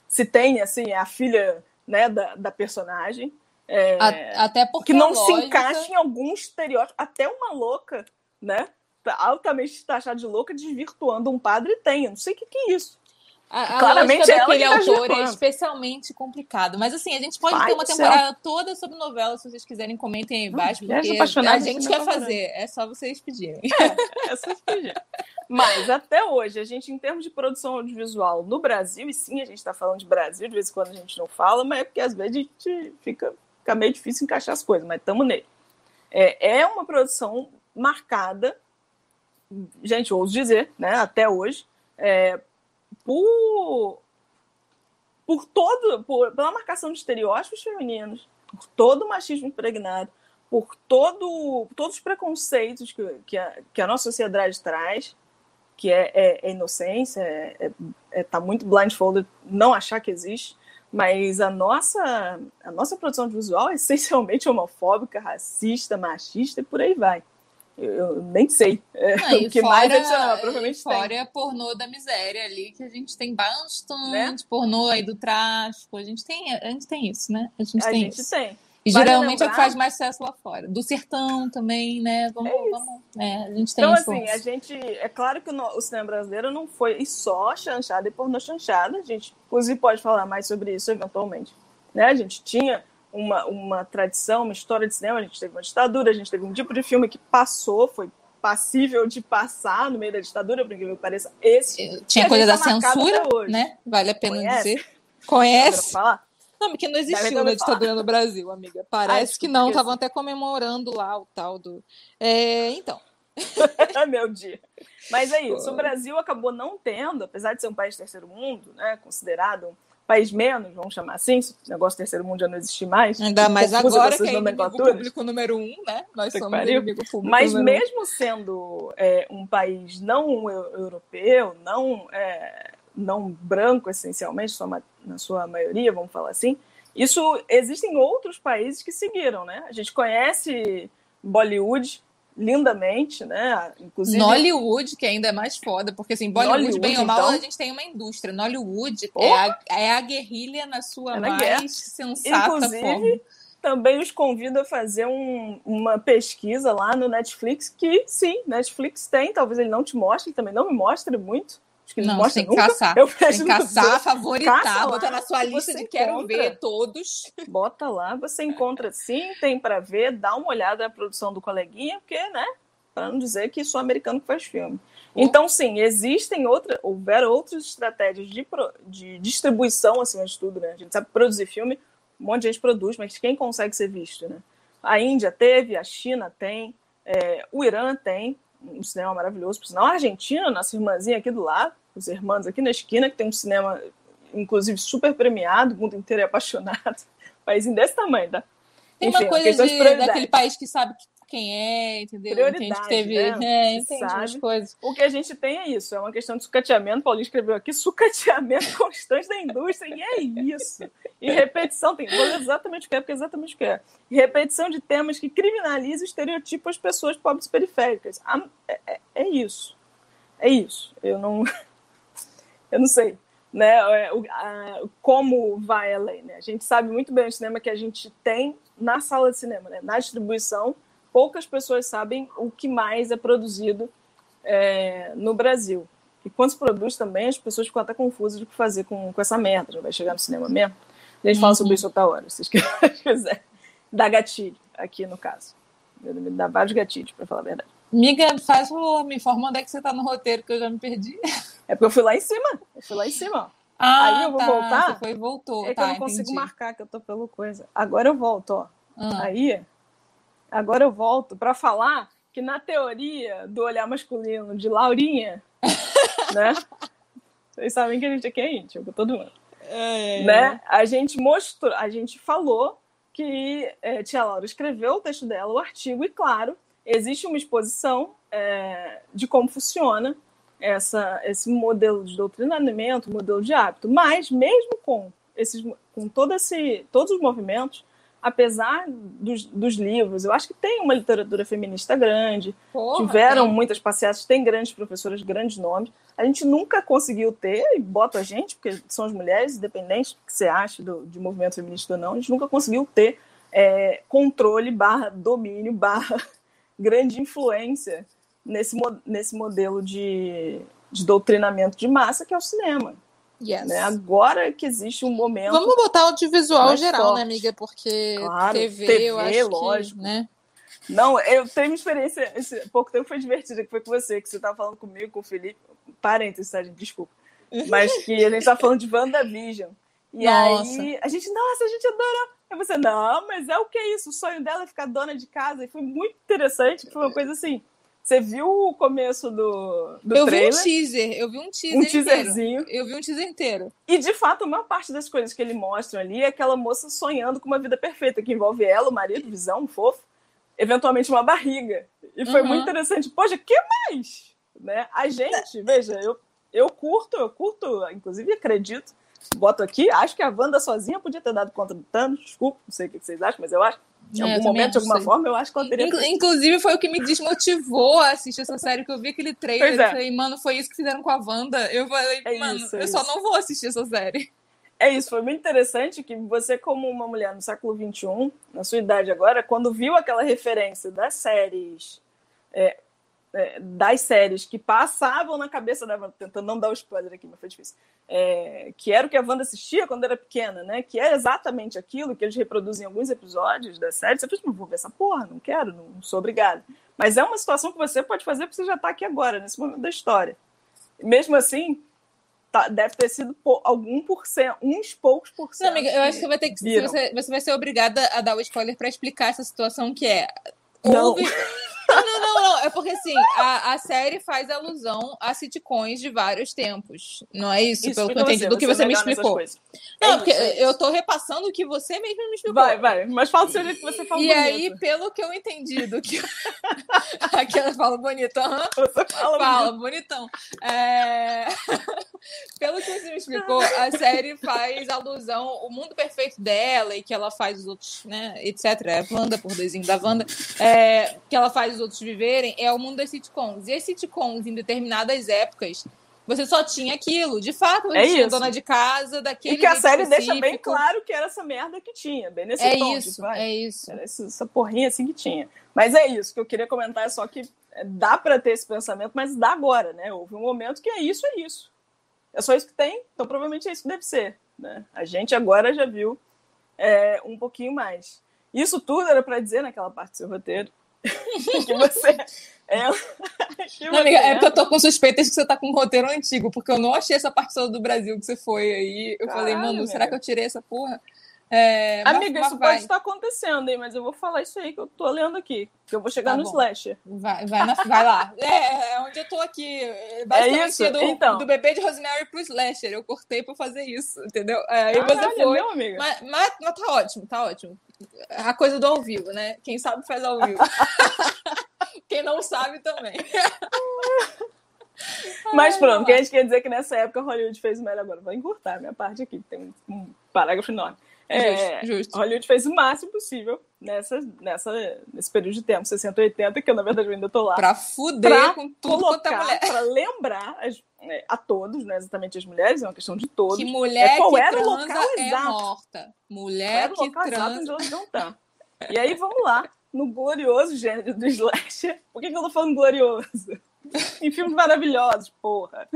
Se tem, assim, é a filha né, da, da personagem. É, A- até porque que não a se lógica- encaixa em algum estereótipo. Até uma louca, né? Altamente taxada de louca, desvirtuando um padre tem. Eu não sei o que, que é isso. A, a Claramente lógica é ela daquele que tá autor é especialmente complicado. Mas assim, a gente pode ter uma do céu. temporada toda sobre novela, se vocês quiserem, comentem aí embaixo, Mulheres porque a gente é quer fazer, é só vocês pedirem. Essa é Mas até hoje, a gente, em termos de produção audiovisual no Brasil, e sim, a gente está falando de Brasil, de vez em quando a gente não fala, mas é porque às vezes a gente fica, fica meio difícil encaixar as coisas, mas estamos nele. É, é uma produção marcada, gente, ouso dizer, né, até hoje, é, por, por todo, por, pela marcação de estereótipos femininos, por todo o machismo impregnado, por todo, todos os preconceitos que, que, a, que a nossa sociedade traz, que é, é, é inocência, é, é, é tá muito blindfolded, não achar que existe, mas a nossa, a nossa produção visual é essencialmente homofóbica, racista, machista e por aí vai. Eu, eu nem sei é, e o que mais fora- adicionar, mas provavelmente e fora tem. é pornô da miséria ali, que a gente tem bastante Né? pornô aí do tráfico. A gente tem, a gente tem isso, né? A gente A tem gente isso. tem. E Vale geralmente é o que faz mais sucesso lá fora. Do sertão também, né? Vamos, É vamos. É, a gente tem Então, assim, a gente. É claro que o, o cinema brasileiro não foi só chanchada e pornô chanchada. A gente, inclusive, pode falar mais sobre isso eventualmente. Né? A gente tinha uma, uma tradição, uma história de cinema, a gente teve uma ditadura, a gente teve um tipo de filme que passou, foi passível de passar no meio da ditadura, por incrível que pareça. Esse. Tinha a coisa da tá censura, né? Vale a pena Conhece? dizer. Conhece? Não, porque não existiu na ditadura no Brasil, amiga. Parece Acho que que não, estavam até comemorando lá o tal do. É, então. Meu dia. Mas é isso. Pô. O Brasil acabou não tendo, apesar de ser um país terceiro mundo, né, considerado um país menos, vamos chamar assim, se o negócio terceiro mundo já não existir mais. Ainda mais agora que é inimigo público número um, né? Nós que somos inimigo público Mas número um. mesmo sendo é, um país não eu- europeu, não, é, não branco essencialmente, sua na sua maioria, vamos falar assim, isso existem outros países que seguiram, né? A gente conhece Bollywood lindamente, né? Inclusive Nollywood, que ainda é mais foda, porque assim, Bollywood, Nollywood, bem ou mal, então? a gente tem uma indústria. Nollywood é Porra! a, é a guerrilha na sua É na mais guerra. sensata Inclusive, forma. também os convido a fazer um, uma pesquisa lá no Netflix, que sim, Netflix tem, talvez ele não te mostre, também não me mostre muito. Acho que não, mostra tem que nunca. caçar. Eu tem que caçar, favoritar, caça botar na sua lista de quero encontra. ver todos. Bota lá, você encontra sim, tem para ver, dá uma olhada na produção do coleguinha, porque, né? Para não dizer que sou americano que faz filme. Então, sim, existem outras, houveram outras estratégias de, pro- de distribuição, acima de tudo, né? A gente sabe produzir filme, um monte de gente produz, mas quem consegue ser visto, né? A Índia teve, a China tem, é, o Irã tem um cinema maravilhoso, por sinal, a Argentina, nossa irmãzinha aqui do lado, os irmãos aqui na esquina, que tem um cinema, inclusive, super premiado, o mundo inteiro é apaixonado. Paísinho desse tamanho, tá? Tem Enfim, uma coisa questão de daquele país que sabe quem é, entendeu? Prioridade, Entende que teve. né? É, Que entende umas sabe. coisas. O que a gente tem é isso, é uma questão de sucateamento. Paulinho escreveu aqui, sucateamento constante da indústria, e é isso. E repetição, tem, vou exatamente o que é, porque é exatamente o que é. Repetição de temas que criminalizam e estereotipam as pessoas pobres periféricas. Ah, É, é- é isso. É isso. Eu não. Eu não sei. Né, é, o- a- como vai a lei. Né? A gente sabe muito bem o cinema que a gente tem na sala de cinema, né? na distribuição. Poucas pessoas sabem o que mais é produzido é, no Brasil. E quando se produz também, as pessoas ficam até confusas do que fazer com, com essa merda. Já vai chegar no cinema mesmo? A gente fala sobre isso outra hora, se vocês quiserem. Dá gatilho, aqui no caso. Me dá vários gatilhos, para falar a verdade. Miga, faz o. Me informa onde é que você tá no roteiro, que eu já me perdi. É porque eu fui lá em cima. Eu fui lá em cima. ó. Ah, Aí eu vou tá, voltar? Você foi e voltou. É que tá, eu não consigo entendi. marcar, que eu tô pelo coisa. Agora eu volto, ó. Ah, Aí, agora eu volto para falar que na teoria do olhar masculino de Laurinha, né? Vocês sabem que a gente aqui é íntimo, todo mundo. é, né? A gente mostrou, a gente falou que é, Tia Laura escreveu o texto dela, o artigo, e claro, existe uma exposição é, de como funciona essa, esse modelo de doutrinamento, modelo de hábito. Mas mesmo com esses, com todo esse, todos os movimentos, apesar dos, dos livros, eu acho que tem uma literatura feminista grande, porra, tiveram tem. muitas passeatas, tem grandes professoras, grandes nomes. A gente nunca conseguiu ter, e bota a gente, porque são as mulheres, independente do que você acha do, de movimento feminista ou não, a gente nunca conseguiu ter é, controle barra domínio barra grande influência nesse, nesse modelo de, de doutrinamento de massa que é o cinema. Yes. Né? Agora que existe um momento. Vamos botar audiovisual geral, né, forte. amiga? Porque Claro, TV, TV, eu acho lógico. que, né? Não, eu tenho uma experiência. Esse pouco tempo foi divertida, que foi com você, que você estava falando comigo, com o Felipe. Parênteses, tá, gente? Desculpa. Mas que a gente estava falando de WandaVision. E Nossa. aí a gente, nossa, a gente adora. Aí você, não, mas é o que é isso? O sonho dela é ficar dona de casa. E foi muito interessante, foi uma coisa assim. Você viu o começo do, do Eu vi trailer? um teaser, eu vi um teaser um inteiro. teaserzinho. Eu vi um teaser inteiro. E, de fato, a maior parte das coisas que ele mostra ali é aquela moça sonhando com uma vida perfeita, que envolve ela, o marido, visão, um fofo, eventualmente uma barriga. E foi Uhum. muito interessante. Poxa, que mais? Né? A gente, veja, eu, eu curto, eu curto, inclusive acredito, boto aqui, acho que a Wanda sozinha podia ter dado conta do Thanos, desculpa, não sei o que vocês acham, mas eu acho. Em algum momento, de alguma forma, eu acho que ela teria Inclu- Inclusive, foi o que me desmotivou a assistir essa série, que eu vi aquele trailer Pois é. e falei, mano, foi isso que fizeram com a Wanda. Eu falei, É mano, isso, é eu só isso. não vou assistir essa série. É isso, foi muito interessante que você, como uma mulher no século XXI, na sua idade agora, quando viu aquela referência das séries, é, é, das séries que passavam na cabeça da Wanda, tentando não dar o spoiler aqui, mas foi difícil, é, que era o que a Wanda assistia quando era pequena, né? Que é exatamente aquilo que eles reproduzem em alguns episódios da série. Você fala, não vou ver essa porra, não quero, não sou obrigada. Mas é uma situação que você pode fazer porque você já está aqui agora, nesse momento da história. Mesmo assim, tá- deve ter sido algum por cento, uns poucos por cento. Não, amiga, eu acho que vai ter que. Você, você vai ser obrigada a dar o spoiler pra explicar essa situação que é. Não. Houve. Não. É porque assim, a, a série faz alusão a sitcoms de vários tempos. Não é isso, pelo que eu explica entendi, do que você é me explicou. coisas. Não, É porque isso, é isso. eu tô repassando o que você mesmo me explicou. Vai, vai. Mas fala do seu jeito que você fala E bonito. aí, pelo que eu entendi do que. Aquela fala bonita, aham. Você fala, Fala, bonito. bonitão. É, Pelo que você me explicou, a série faz alusão ao mundo perfeito dela e que ela faz os outros, né, etc. É a Wanda, por desenho da Wanda, é, que ela faz os outros é o mundo das sitcoms. E as sitcoms, em determinadas épocas, você só tinha aquilo. De fato, você É tinha isso. dona de casa daquele E que a série deixa bem específico. claro que era essa merda que tinha, bem nesse É tom, isso, tipo, vai. é isso. Era essa, essa porrinha assim que tinha. Mas é isso que eu queria comentar, é só que é, dá para ter esse pensamento, mas dá agora, né? Houve um momento que é isso, é isso. É só isso que tem, então provavelmente é isso que deve ser. Né? A gente agora já viu é, um pouquinho mais. Isso tudo era para dizer naquela parte do seu roteiro que você. É, que Não, amiga, é é- porque eu tô com suspeitas que você tá com um roteiro antigo, porque eu não achei essa parte toda do Brasil que você foi aí. Eu falei, mano, será que eu tirei essa porra? É, Amiga, mas isso vai, pode estar acontecendo, hein? Mas eu vou falar isso aí que eu tô lendo aqui. Que eu vou chegar Tá no bom. slasher. Vai, vai, na- vai lá. É, é onde eu tô aqui. Basicamente, isso? do, Então. do bebê de Rosemary pro Slasher. Eu cortei pra fazer isso, entendeu? É, Aí você foi. meu amigo. Mas, mas, mas tá ótimo, tá ótimo. A coisa do ao vivo, né? Quem sabe faz ao vivo. Quem não sabe também. Mas pronto, vamos que a gente quer dizer que nessa época Hollywood fez o melhor agora. Vou encurtar a minha parte aqui, tem um parágrafo enorme. É, Justo, justo. Hollywood fez o máximo possível nessa, nessa, nesse período de tempo, 60, 80, que eu, na verdade, eu ainda tô lá. Pra fuder Pra com tudo quanto é colocar, mulher. para lembrar as- é, a todos, não é exatamente as mulheres, é uma questão de todos. Que mulher É, qual que era o local é exato? morta. Qual Mulher era o local exato transa. onde elas não estão. E aí, vamos lá, no glorioso gênero do slasher. Por que, que eu tô falando glorioso? em filmes maravilhosos, porra.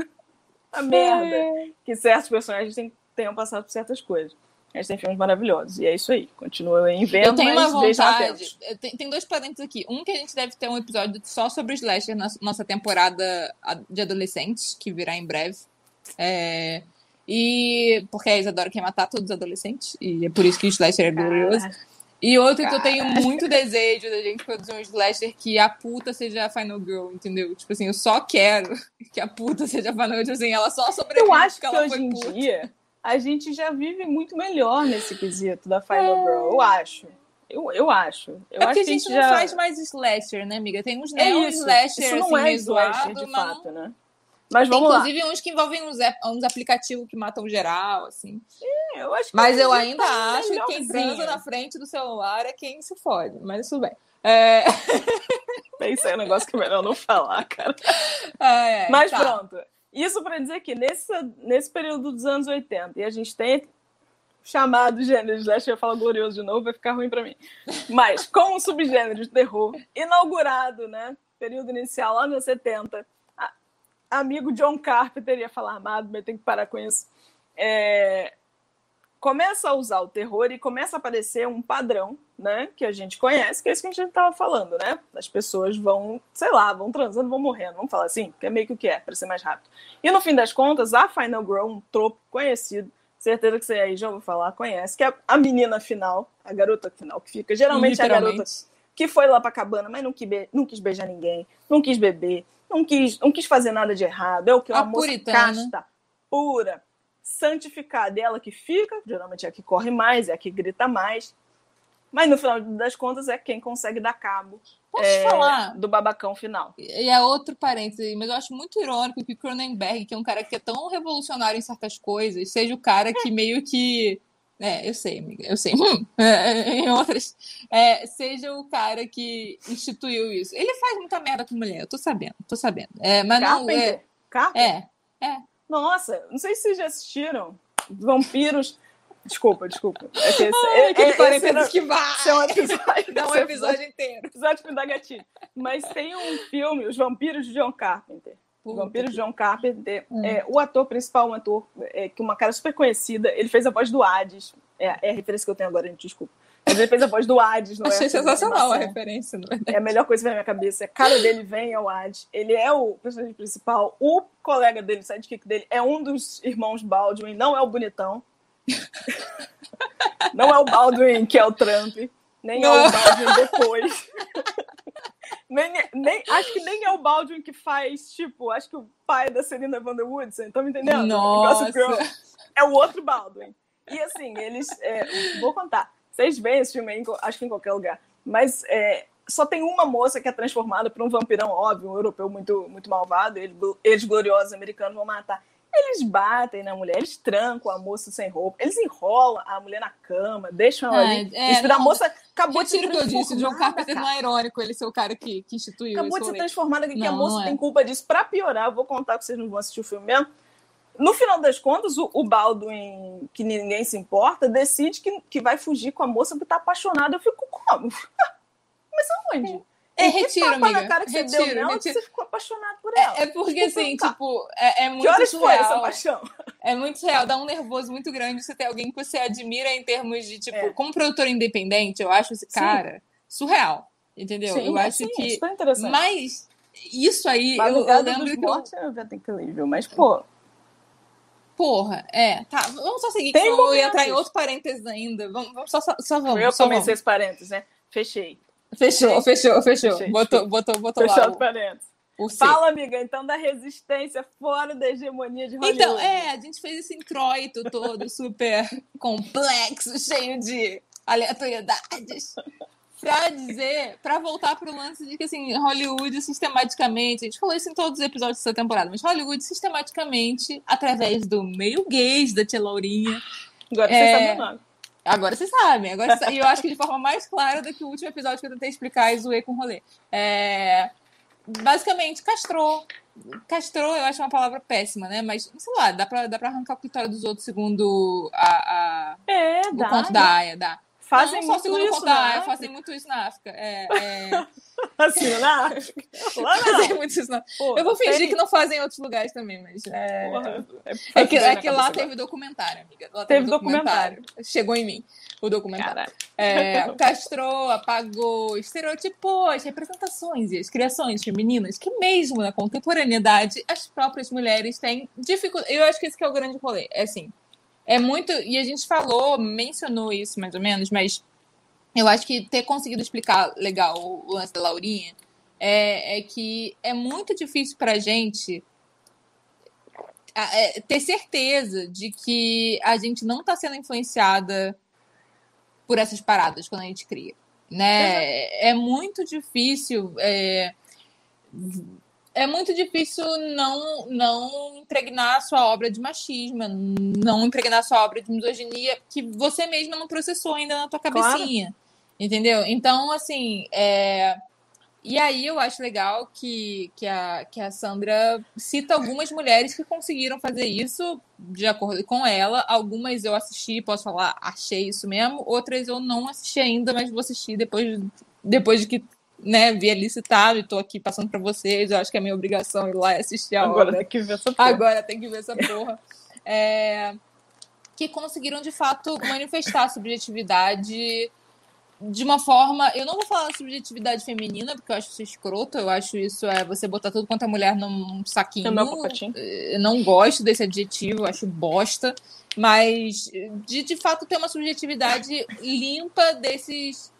A merda. Que certos personagens têm- tenham passado por certas coisas. Mas tem filmes maravilhosos. E é isso aí. Continua em vendo, Eu tenho uma vontade. tenho- Tem dois parênteses aqui. Um que a gente deve ter um episódio só sobre slasher na nossa temporada de adolescentes, que virá em breve. É, E porque a Isadora quer matar todos os adolescentes, e é por isso que o slasher é glorioso. E outro que eu tenho muito desejo da gente produzir um slasher que a puta seja a Final Girl, entendeu? Tipo assim, eu só quero que a puta seja a Final Girl, assim, ela só sobrevive Eu acho que porque ela hoje foi em puta. dia a gente já vive muito melhor nesse quesito da Final Girl. Eu acho. Eu, eu acho. Eu É acho porque a que gente já... não faz mais slasher, né, amiga? Tem uns É isso. slasher, Isso não assim, é slasher de mas fato, né? Mas Tem, vamos lá. inclusive uns que envolvem uns, uns aplicativos que matam geral, assim. Eu acho que Mas eu tá ainda acho que quem transa na frente do celular é quem se fode. Mas tudo bem. É... Isso é um negócio que é melhor não falar, cara. é, Mas tá. pronto. Isso para dizer que nesse, nesse período dos anos 80, e a gente tem chamado gênero de eu falo glorioso de novo, vai ficar ruim para mim. Mas com o subgênero de terror inaugurado, né? Período inicial lá nos 70, a- amigo John Carpenter ia falar armado, mas tem que parar com isso. É, começa a usar o terror e começa a aparecer um padrão, né, que a gente conhece, que é isso que a gente estava falando, né? As pessoas vão, sei lá, vão transando, vão morrendo, vamos falar assim, que é meio que o que é, para ser mais rápido. E no fim das contas, a Final Girl, um tropo conhecido, certeza que você aí já ouviu falar, conhece, que é a menina final, a garota final que fica, geralmente é a garota que foi lá pra cabana, mas não não quis beijar ninguém, não quis beber, não quis, não quis fazer nada de errado. É o que? A Uma moça puritana. casta, pura, santificada. É ela que fica, geralmente é a que corre mais, é a que grita mais. Mas no final das contas é quem consegue dar cabo Posso é, falar? do babacão final. E é outro parêntese, mas eu acho muito irônico que Cronenberg, que é um cara que é tão revolucionário em certas coisas, seja o cara que meio que. É, eu sei, amiga, eu sei. Hum, é, em outras. é, seja o cara que instituiu isso. Ele faz muita merda com mulher, eu tô sabendo, tô sabendo. É, mas não. É, Carpenter. Carpenter? é, Nossa, não sei se vocês já assistiram Vampiros. Desculpa, desculpa. É que esse, Ai, é, aquele é, esse parênteses era- que vai! esse é um episódio. Dá um é episódio inteiro. episódio que dá gatilho. Mas tem um filme, Os Vampiros de John Carpenter. Puta Vampiros de John Carpenter. Hum. É, o ator principal, um ator é, que uma cara super conhecida, ele fez a voz do Hades. É, é a referência que eu tenho agora, gente, desculpa. Mas ele fez a voz do Hades, não Achei é? filme de sensacional a animação. referência, não é? É a melhor coisa que vem na minha cabeça. A cara dele vem ao Hades. Ele é o personagem principal. O colega dele, o sidekick dele, é um dos irmãos Baldwin. Não é o bonitão. não é o Baldwin que é o Trump. Nem é Não. o Baldwin depois. nem, nem, acho que nem é o Baldwin que faz, tipo, acho que o pai da Serena Van der Woodsen. Estão me entendendo? Nossa. É o outro Baldwin. E assim, eles. é, vou contar. Vocês veem esse filme aí, acho que em qualquer lugar. Mas é, só tem uma moça que é transformada por um vampirão, óbvio, um europeu muito, muito malvado. Ele, eles, gloriosos americanos, vão matar. Eles batem na mulher, eles trancam a moça sem roupa, eles enrolam a mulher na cama, deixam ela ali. É, Isso, não, a moça acabou de se Retiro o que eu disse, o John transformar, Carpenter não é irônico, ele ser o cara que, que instituiu Acabou de ser rolê. transformada aqui, que a Não, moça não é. tem culpa disso. Pra piorar, eu vou contar que vocês não vão assistir o filme mesmo. No final das contas, o, o Baldwin, que ninguém se importa, decide que, que vai fugir com a moça porque tá apaixonado. Eu fico como? Mas aonde? É, E que retiro, tapa amiga. na cara que você deu Retiro, nela retiro. que você ficou apaixonado por ela. É porque, assim, Tá. tipo, é, é que muito horas foi essa surreal. paixão? É muito real, dá um nervoso muito grande você ter alguém que você admira em termos de, tipo, É. como produtor independente, eu acho esse Sim. cara surreal. Entendeu? Sim, eu é, acho sim, que. super interessante. Mas isso aí, eu, eu lembro que eu. é Event incrível, mas, pô, Porra, é. Tá, vamos só seguir, Tem que eu ia momentos. entrar em outro parênteses ainda. Vamos, vamos só, só, só vamos. eu só comecei vamos. esse parênteses, né? Fechei. Fechou, fechou, fechou. Fechei. Botou, botou, botou lá Fechado o, parênteses. Fala, amiga, então da resistência fora da hegemonia de Hollywood. Então, é, a gente fez esse introito todo super complexo, cheio de aleatoriedades. Pra dizer, pra voltar pro lance de que, assim, Hollywood sistematicamente, a gente falou isso em todos os episódios dessa temporada, mas Hollywood sistematicamente, através do meio gays da tia Laurinha, Agora É. vocês sabem o nome. Agora vocês sabem. Agora, e eu acho que de forma mais clara do que o último episódio que eu tentei explicar e zoei com o rolê. É, basicamente, castrou. Castrou, eu acho uma palavra péssima, né? Mas, sei lá, dá pra, dá pra arrancar o clitório dos outros segundo a, a- É, o dá. conto da Aya, dá. Fazem não muito isso, Aya, né? fazem muito isso na África. É, é, Assim, na África. Lá não. fazem muito isso na... Pô, Eu vou fingir tem- que não fazem em outros lugares também, mas... É, Porra, é que, é na que lá cabeça teve documentário, amiga. Lá Teve documentário. Chegou em mim o documentário. É, castrou, apagou, estereotipou as representações e as criações femininas que mesmo na contemporaneidade as próprias mulheres têm dificuldade. Eu acho que esse que é o grande rolê. É assim, é muito... E a gente falou, mencionou isso mais ou menos, mas eu acho que ter conseguido explicar legal o lance da Laurinha é, é que é muito difícil gente a- é, ter certeza de que a gente não está sendo influenciada por essas paradas quando a gente cria. Né? É muito difícil. É, é muito difícil não, não impregnar a sua obra de machismo, não impregnar a sua obra de misoginia que você mesma não processou ainda na tua cabecinha. Entendeu? Então, assim, é, e aí eu acho legal que, que, a, que a Sandra cita algumas mulheres que conseguiram fazer isso de acordo com ela. Algumas eu assisti, posso falar, achei isso mesmo. Outras eu não assisti ainda, mas vou assistir depois, depois de que né, vi ali citado e tô aqui passando para vocês. Eu acho que é minha obrigação ir lá e assistir a Agora obra. tem que ver essa porra. Agora tem que ver essa porra. É, que conseguiram, de fato, manifestar a subjetividade de uma forma. Eu não vou falar subjetividade feminina, porque eu acho isso escroto. Eu acho isso é você botar tudo quanto é mulher num saquinho. Meu pacotinho. Eu não gosto desse adjetivo, eu acho bosta. Mas de, de fato ter uma subjetividade limpa desses.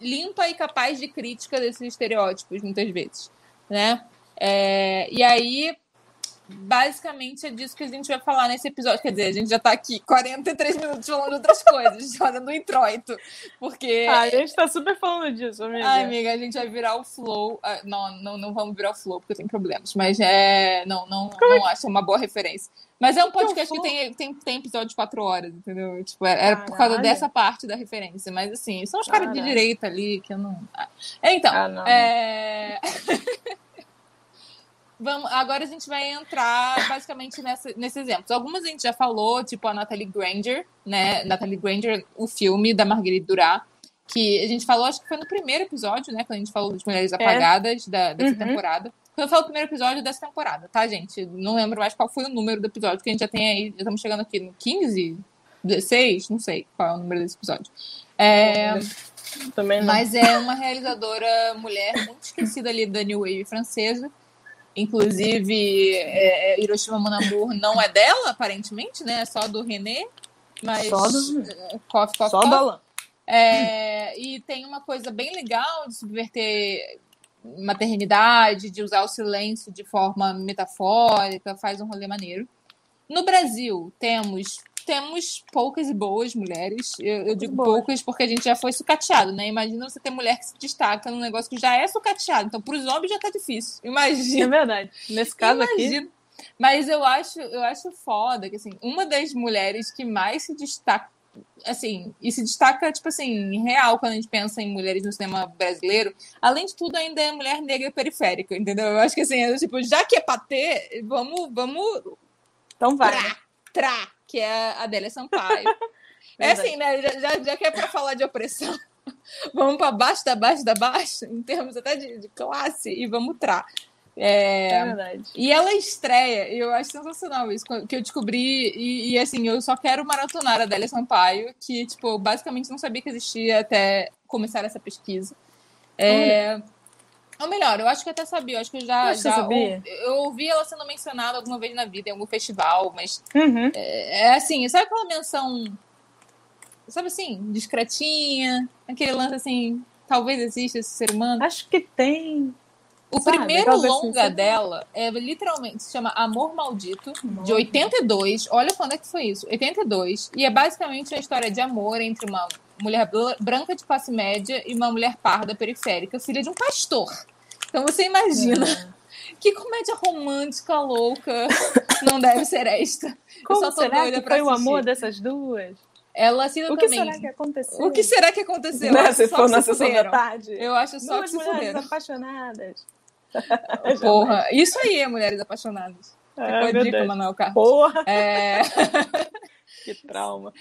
Limpa e capaz de crítica desses estereótipos, muitas vezes. Né? É, e aí, basicamente é disso que a gente vai falar nesse episódio. Quer dizer, a gente já tá aqui 43 minutos falando outras coisas, fazendo introito. Porque. Ah, a gente tá super falando disso, amiga. Ai, amiga, a gente vai virar o flow. Ah, Não, não, não vamos virar o flow, porque eu tenho problemas. Mas é. Não, não, não acho uma boa referência. Mas é um é podcast que tem, tem, tem episódio de quatro horas, entendeu? Tipo, era era por causa dessa parte da referência. Mas assim, são os caras de direita ali que eu não. Ah, Então, Ah, não. é. Vamos, agora a gente vai entrar basicamente nessa, nesses exemplos. Algumas a gente já falou, tipo a Natalie Granger, né? Natalie Granger, o filme da Marguerite Duras, que a gente falou, acho que foi no primeiro episódio, né? Quando a gente falou das mulheres apagadas da, dessa Uhum. temporada. Quando eu falo primeiro episódio dessa temporada, tá, gente? Não lembro mais qual foi o número do episódio, que a gente já tem aí, já estamos chegando aqui no 15, 16, não sei qual é o número desse episódio. É, Também não. mas é uma realizadora mulher muito esquecida ali da New Wave francesa. Inclusive, é, é, Hiroshima Mon Amour não é dela, aparentemente, né? É só do René. Mas. Só do- é, Coffee, coffee, Só coffee. da Alan. É, e tem uma coisa bem legal de subverter maternidade, de usar o silêncio de forma metafórica, faz um rolê maneiro. No Brasil, temos temos poucas e boas mulheres. Eu, eu digo boas. poucas porque a gente já foi sucateado, né? Imagina você ter mulher que se destaca num negócio que já é sucateado. Então, para os homens já tá difícil. É Imagina. verdade. Nesse caso aqui, Imagina. Mas eu acho, eu acho foda que, assim, uma das mulheres que mais se destaca, assim, e se destaca, tipo assim, em real, quando a gente pensa em mulheres no cinema brasileiro, além de tudo, ainda é mulher negra periférica, entendeu? Eu acho que, assim, é, tipo, já que é pra ter, vamos, vamos... Então vai. Trá, trá, que é a Adélia Sampaio. é assim, né? Já, já, já que é pra falar de opressão, vamos para baixo da baixo da baixo, em termos até de, de classe, e vamos trá. É, é, verdade. E ela estreia, eu acho sensacional isso, que eu descobri, e, e, assim, eu só quero maratonar a Adélia Sampaio, que, tipo, basicamente não sabia que existia até começar essa pesquisa. É, ou melhor, eu acho que até sabia, eu acho que eu já, já sabia. Eu, eu ouvi ela sendo mencionada alguma vez na vida, em algum festival, mas uhum. é, é assim, sabe aquela menção, sabe assim, discretinha, aquele lance assim, talvez exista esse ser humano? Acho que tem. O Sabe, primeiro longa assim, dela é literalmente se chama Amor Maldito, Amor. de 82. Olha quando é que foi isso, 82. E é basicamente a história de amor entre uma mulher branca de classe média e uma mulher parda periférica, filha de um pastor. Então você imagina. É. Que comédia romântica louca não deve ser esta. Como Eu só será que foi assistir. o amor dessas duas? Ela assina o também. O que será que aconteceu? O que será que aconteceu? Né? Se for na sessão da tarde. Eu acho só Duas que se mulheres apaixonadas. Porra, isso aí é Mulheres Apaixonadas. É, Ficou a dica, Manuel Carlos. Porra! É... que trauma.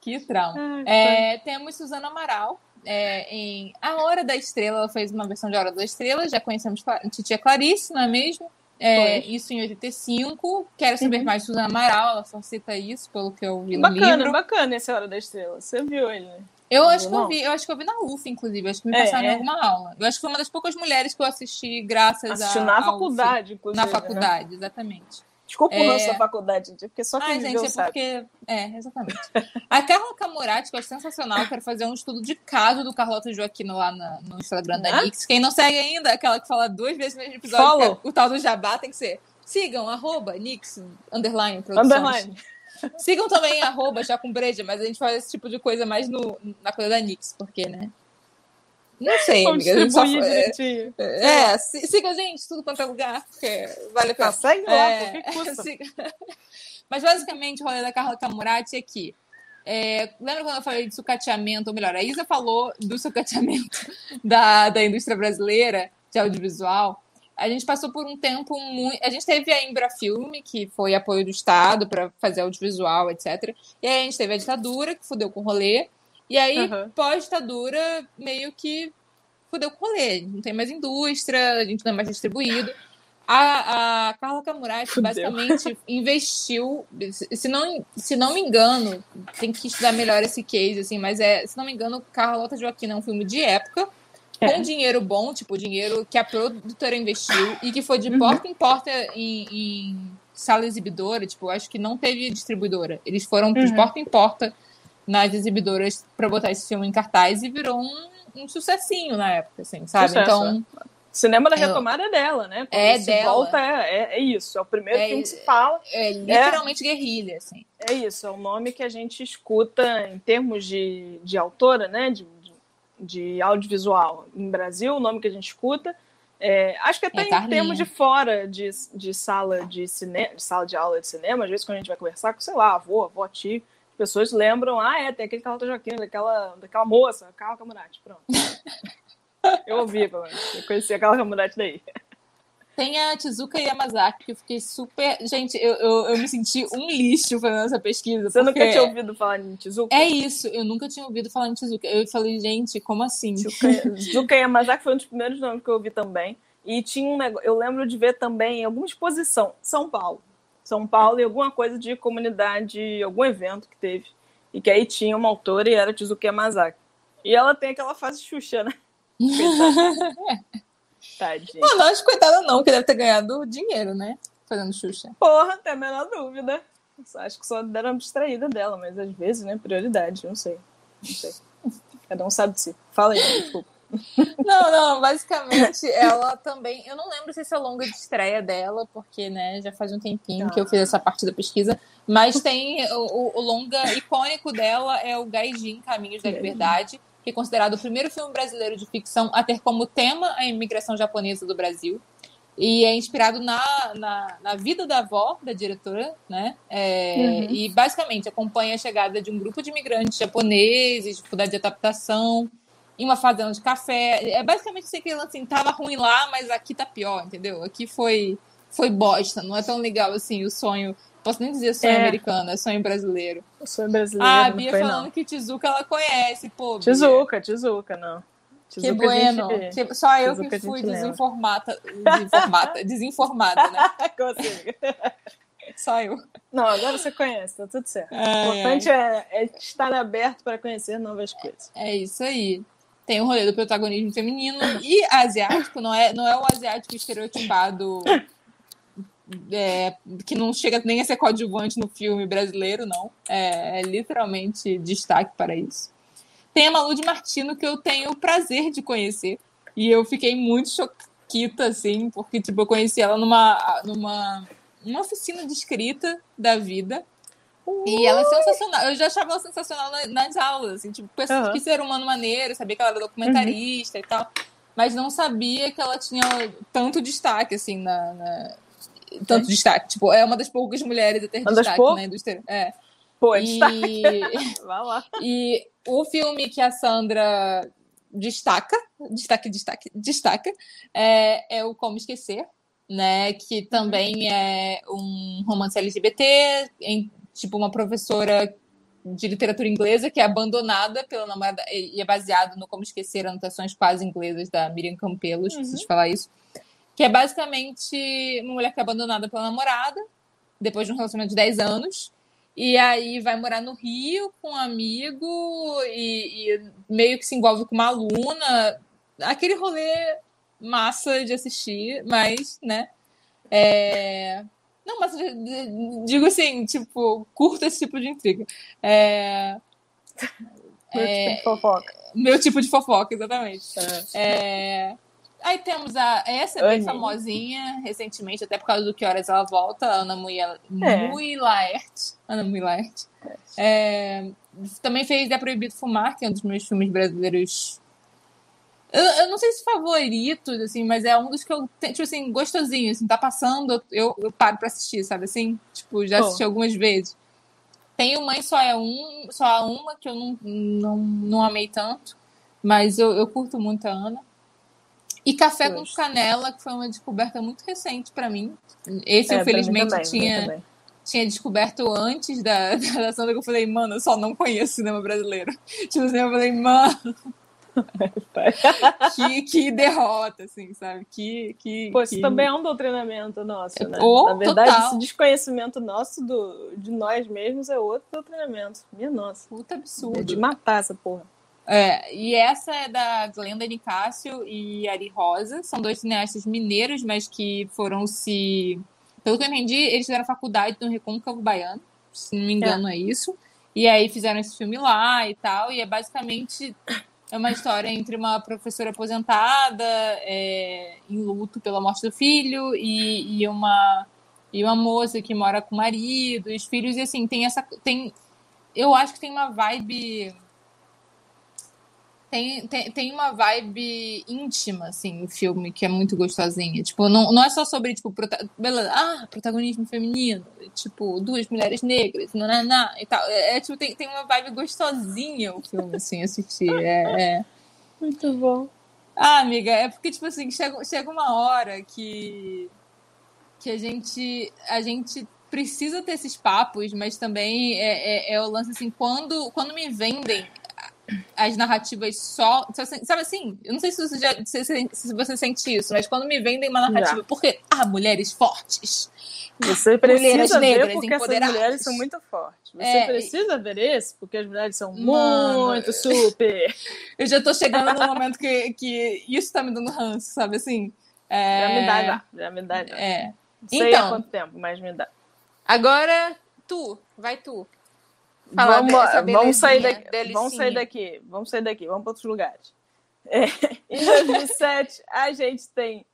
Que trauma. é, temos Suzana Amaral. É, em A Hora da Estrela, ela fez uma versão de A Hora da Estrela, já conhecemos Titia Clarice, não é mesmo? É, isso em 85. Quero saber uhum. mais de Suzana Amaral, ela só cita isso, pelo que eu vi no bacana, livro. Bacana, essa Hora da Estrela. Você viu ele, né? Eu não acho que eu vi, eu acho que eu vi na UF, inclusive. Acho que me é, passaram é. em alguma aula. Eu acho que foi uma das poucas mulheres que eu assisti graças assisti a. na faculdade, UF. inclusive. Na faculdade, né? exatamente. Desculpa o é... nosso da faculdade, porque só quem Ai, gente, é sabe. porque. É, exatamente. a Carla Camurati, que eu acho sensacional, quero fazer um estudo de caso do Carlota Joaquino lá no, no Instagram da Nix. Quem não segue ainda, aquela que fala duas vezes no mesmo episódio, é o tal do Jabá tem que ser. Sigam, arroba, Nix, underline, produções. Underline. Sigam também arroba já com breja, mas a gente faz esse tipo de coisa mais no, na coisa da Nix, porque, né? Não sei, amiga. A gente só, é, é, siga a gente, tudo quanto é lugar, porque vale a pena. Lá, é, Mas basicamente o rolê da Carla Camurati é que. É, lembra quando eu falei de sucateamento? Ou melhor, a Isa falou do sucateamento da, da indústria brasileira de audiovisual a gente passou por um tempo muito. A gente teve a Embra Filme, que foi apoio do Estado para fazer audiovisual, etc. E aí a gente teve a ditadura, que fudeu com o rolê. E aí, uhum. pós-ditadura, meio que fudeu com o rolê. Não tem mais indústria, a gente não é mais distribuído. A, a Carla Camurati basicamente investiu, se não, se não me engano, tem que estudar melhor esse case, assim, mas é, se não me engano, Carlota Joaquim é um filme de época é. com dinheiro bom, tipo, dinheiro que a produtora investiu e que foi de uhum. porta em porta em, em, sala exibidora, tipo, acho que não teve distribuidora. Eles foram uhum. de porta em porta nas exibidoras para botar esse filme em cartaz e virou um, um sucessinho na época, assim, sabe? Sucesso, então. É. Cinema da retomada é dela, né? É dela. volta é, é, é, isso, é o primeiro é, filme que se fala. É literalmente guerrilha, assim. É isso, é o nome que a gente escuta em termos de, de autora, né? De de audiovisual em Brasil, o nome que a gente escuta. É, acho que até é em termos de fora de, de sala de cinema, de sala de aula de cinema, às vezes quando a gente vai conversar com, sei lá, avô, avó, tio, as pessoas lembram, ah, é, tem aquele Carlota Joaquim, daquela, daquela moça, Carla Camurati, pronto. eu ouvi, pelo menos. Eu conheci a Carla Camurati daí. Tem a Tizuka Yamazaki, que eu fiquei super. Gente, eu, eu, eu me senti um lixo fazendo essa pesquisa. Você nunca tinha ouvido falar em Tizuka? É isso, eu nunca tinha ouvido falar em Tizuka. Eu falei, gente, como assim? Tizuka Yamazaki foi um dos primeiros nomes que eu ouvi também. E tinha um negócio. Eu lembro de ver também alguma exposição, São Paulo. São Paulo e alguma coisa de comunidade, algum evento que teve. E que aí tinha uma autora e era Tizuka Yamazaki. E ela tem aquela fase Xuxa, né? Tadinha. Não, não acho coitada não, que deve ter ganhado dinheiro, né? Fazendo Xuxa. Porra, tem a menor dúvida. Acho que só deram uma distraída dela, mas às vezes, né, prioridade, não sei. Não sei. Cada um sabe de si. Fala aí, desculpa. Não, não, basicamente ela também. Eu não lembro se esse é o longa de estreia dela, porque, né, já faz um tempinho que eu fiz essa parte da pesquisa. Mas tem o, o longa icônico dela é o Gaijin Caminhos da Liberdade, que é considerado o primeiro filme brasileiro de ficção a ter como tema a imigração japonesa do Brasil. E é inspirado na, na, na vida da avó da diretora, né? É, uhum. E basicamente acompanha a chegada de um grupo de imigrantes japoneses, dificuldade de adaptação, em uma fazenda de café. É basicamente assim que assim, tava ruim lá, mas aqui tá pior, entendeu? Aqui foi, foi bosta, não é tão legal assim o sonho. Posso nem dizer sonho é. americano, é sonho brasileiro. Sonho brasileiro. Ah, a Bia falando não. que Tizuka ela conhece, pô. Tizuka, Tizuka, não. Que bueno. Gente... Só eu que fui desinformada, desinformada, desinformada, né? Consigo. Só eu. Não, agora você conhece, tá tudo certo. Ai, o importante é, é, estar aberto para conhecer novas coisas. É isso aí. Tem o rolê do protagonismo feminino e asiático, não é, não é o asiático estereotipado é, que não chega nem a ser coadjuvante no filme brasileiro, não. É, é literalmente destaque para isso. Tem a Malu de Martino, que eu tenho o prazer de conhecer. E eu fiquei muito choquita, assim, porque, tipo, eu conheci ela numa, numa, numa oficina de escrita da vida. E ela é sensacional. Eu já achava ela sensacional nas aulas, assim, tipo, uhum. que ser humano maneiro, sabia que ela era documentarista uhum. e tal. Mas não sabia que ela tinha tanto destaque, assim, na. na... Tanto é. destaque. Tipo, é uma das poucas mulheres a ter uma destaque na indústria. É. Pô, é e... Vai lá. E o filme que a Sandra destaca, destaca, destaca, destaca, é, é o Como Esquecer, né? Que também é um romance LGBT, em, tipo uma professora de literatura inglesa que é abandonada pela namorada e é baseado no Como Esquecer Anotações Quase Inglesas da Miriam Campelo, esqueci uhum. de falar isso. Que é basicamente uma mulher que é abandonada pela namorada depois de um relacionamento de 10 anos e aí vai morar no Rio com um amigo e, e, meio que se envolve com uma aluna. Aquele rolê massa de assistir, mas, né? É... Não, mas digo assim, tipo, curto esse tipo de intriga. É... Meu é... tipo de fofoca. Meu tipo de fofoca, exatamente. É... é Aí temos a. Essa é bem famosinha recentemente, até por causa do Que Horas Ela Volta, Ana Mui, é. Mui Laert. Ana Mui Laert. É, também fez É Proibido Fumar, que é um dos meus filmes brasileiros. Eu, eu, não sei se favoritos, assim, mas é um dos que eu tipo assim, gostosinho, assim, tá passando, eu, eu paro pra assistir, sabe assim? Tipo, já assisti oh. algumas vezes. Tem o Mãe Só é um, só uma que eu não, não, não amei tanto, mas eu, eu curto muito a Ana. E café com canela, que foi uma descoberta muito recente para mim. Esse, é, infelizmente, também, tinha, tinha descoberto antes da, da que eu falei, mano, eu só não conheço cinema brasileiro. Tipo assim, eu falei, mano. que, que derrota, assim, sabe? Que, que, Pô, isso que... também é um doutrinamento nosso, né? Oh, Na verdade, total. esse desconhecimento nosso do, de nós mesmos é outro doutrinamento. Minha nossa. Puta absurdo. É de matar essa porra. É, e essa é da Glenda Nicásio e Ari Rosa. São dois cineastas mineiros, mas que foram se. Pelo que eu entendi, eles fizeram faculdade no Recôncavo Baiano, se não me engano, é. é isso. E aí fizeram esse filme lá e tal. E é basicamente é uma história entre uma professora aposentada, é, em luto pela morte do filho, e, e, uma, e uma moça que mora com o marido, os filhos, e assim, tem essa. Tem, eu acho que tem uma vibe tem, tem, tem uma vibe íntima, assim, o filme, que é muito gostosinha. Tipo, não, não é só sobre, tipo, prota beleza, ah, protagonismo feminino, tipo, duas mulheres negras, nananá, e tal. É, é, tipo, tem, tem uma vibe gostosinha o filme, assim, assistir. É, é... Muito bom. Ah, amiga, é porque, tipo assim, chega, chega uma hora que, que a gente, a gente precisa ter esses papos, mas também é, é, é o lance, assim, quando, quando me vendem as narrativas só. Sabe assim? Eu não sei se você, já, se, se você sente isso, mas quando me vendem uma narrativa, já. porque ah, mulheres fortes. Você precisa ver porque essas mulheres são muito fortes. Você é, precisa ver isso porque as mulheres são Mano, muito super. Eu já tô chegando no momento que, que isso tá me dando ranço, sabe assim? É... Já me dá, já. já me dá. Já. É. Não sei então, há quanto tempo, mas me dá. Agora, tu, vai tu. Vamos, vamos, sair daqui, vamos sair daqui, vamos sair daqui, vamos para outros lugares. É, em 2007, a gente tem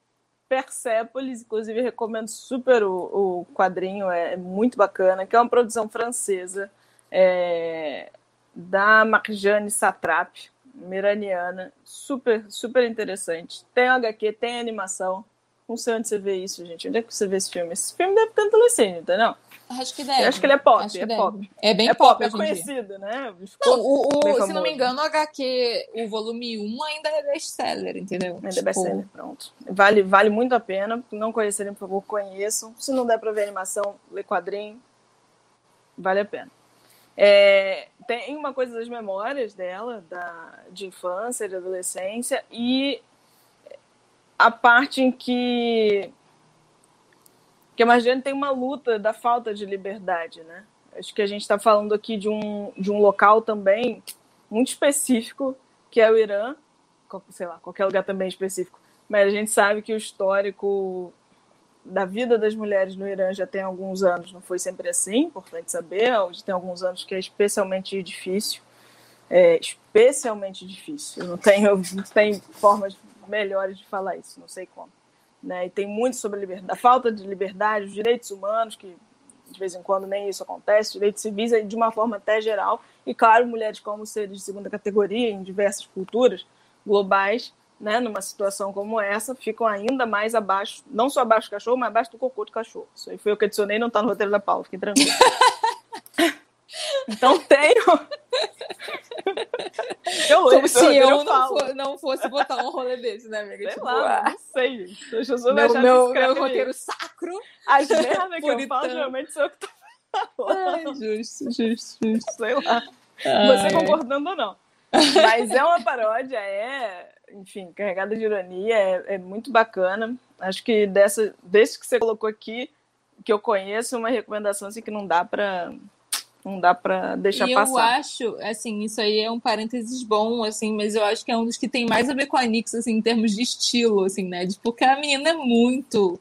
Persepolis, inclusive recomendo super o, o quadrinho, é, é, muito bacana, que é uma produção francesa é, da Marjane Satrap, miraniana, super, super interessante. Tem HQ, tem animação, Não sei onde você vê isso, gente. Onde é que você vê esse filme? Esse filme deve ter adolescente, entendeu? Acho que deve. Eu acho que ele é pop, é pop. É bem é pop, pop é conhecido, né? Não, o, o- se não me engano, o HQ, o volume 1 ainda é best-seller, entendeu? Ainda é Tipo, best-seller, pronto. Vale, vale muito a pena. Não conhecerem, por favor, conheçam. Se não der pra ver animação, ler quadrinho, vale a pena. É, tem uma coisa das memórias dela, da, de infância, de adolescência, e a parte em que, que a Marjane tem uma luta da falta de liberdade, né? Acho que a gente está falando aqui de um, de um local também muito específico, que é o Irã, sei lá, qualquer lugar também específico, mas a gente sabe que o histórico da vida das mulheres no Irã já tem alguns anos, não foi sempre assim, importante saber, hoje tem alguns anos que é especialmente difícil, é especialmente difícil, não tenho, não tem formas melhores de falar isso, não sei como. Né? E tem muito sobre a liberdade, a falta de liberdade, os direitos humanos, que de vez em quando nem isso acontece, direitos civis de uma forma até geral, e claro, mulheres como seres de segunda categoria em diversas culturas globais, né, numa situação como essa, ficam ainda mais abaixo, não só abaixo do cachorro, mas abaixo do cocô do cachorro. Isso aí foi eu que adicionei, não está no roteiro da Paula, fiquem tranquilos. então tenho. eu, Como se eu, eu não, falo. fo- não fosse botar um rolê desse, né, amiga? Sei Tipo, lá, ah, não sei. As pessoas meu, meu, meu roteiro sacro. As merdas que eu falo, geralmente sou eu que tô falando. Ai, justo, justo, justo. Sei lá. Ai. Você concordando ou não. Mas é uma paródia, é, enfim, carregada de ironia, é, é muito bacana. Acho que dessa, desse que você colocou aqui, que eu conheço, uma recomendação assim, que não dá pra. Não dá pra deixar E eu passar. acho, assim, isso aí é um parênteses bom, assim, mas eu acho que é um dos que tem mais a ver com a Nix, assim, em termos de estilo, assim, né? De- Porque a menina é muito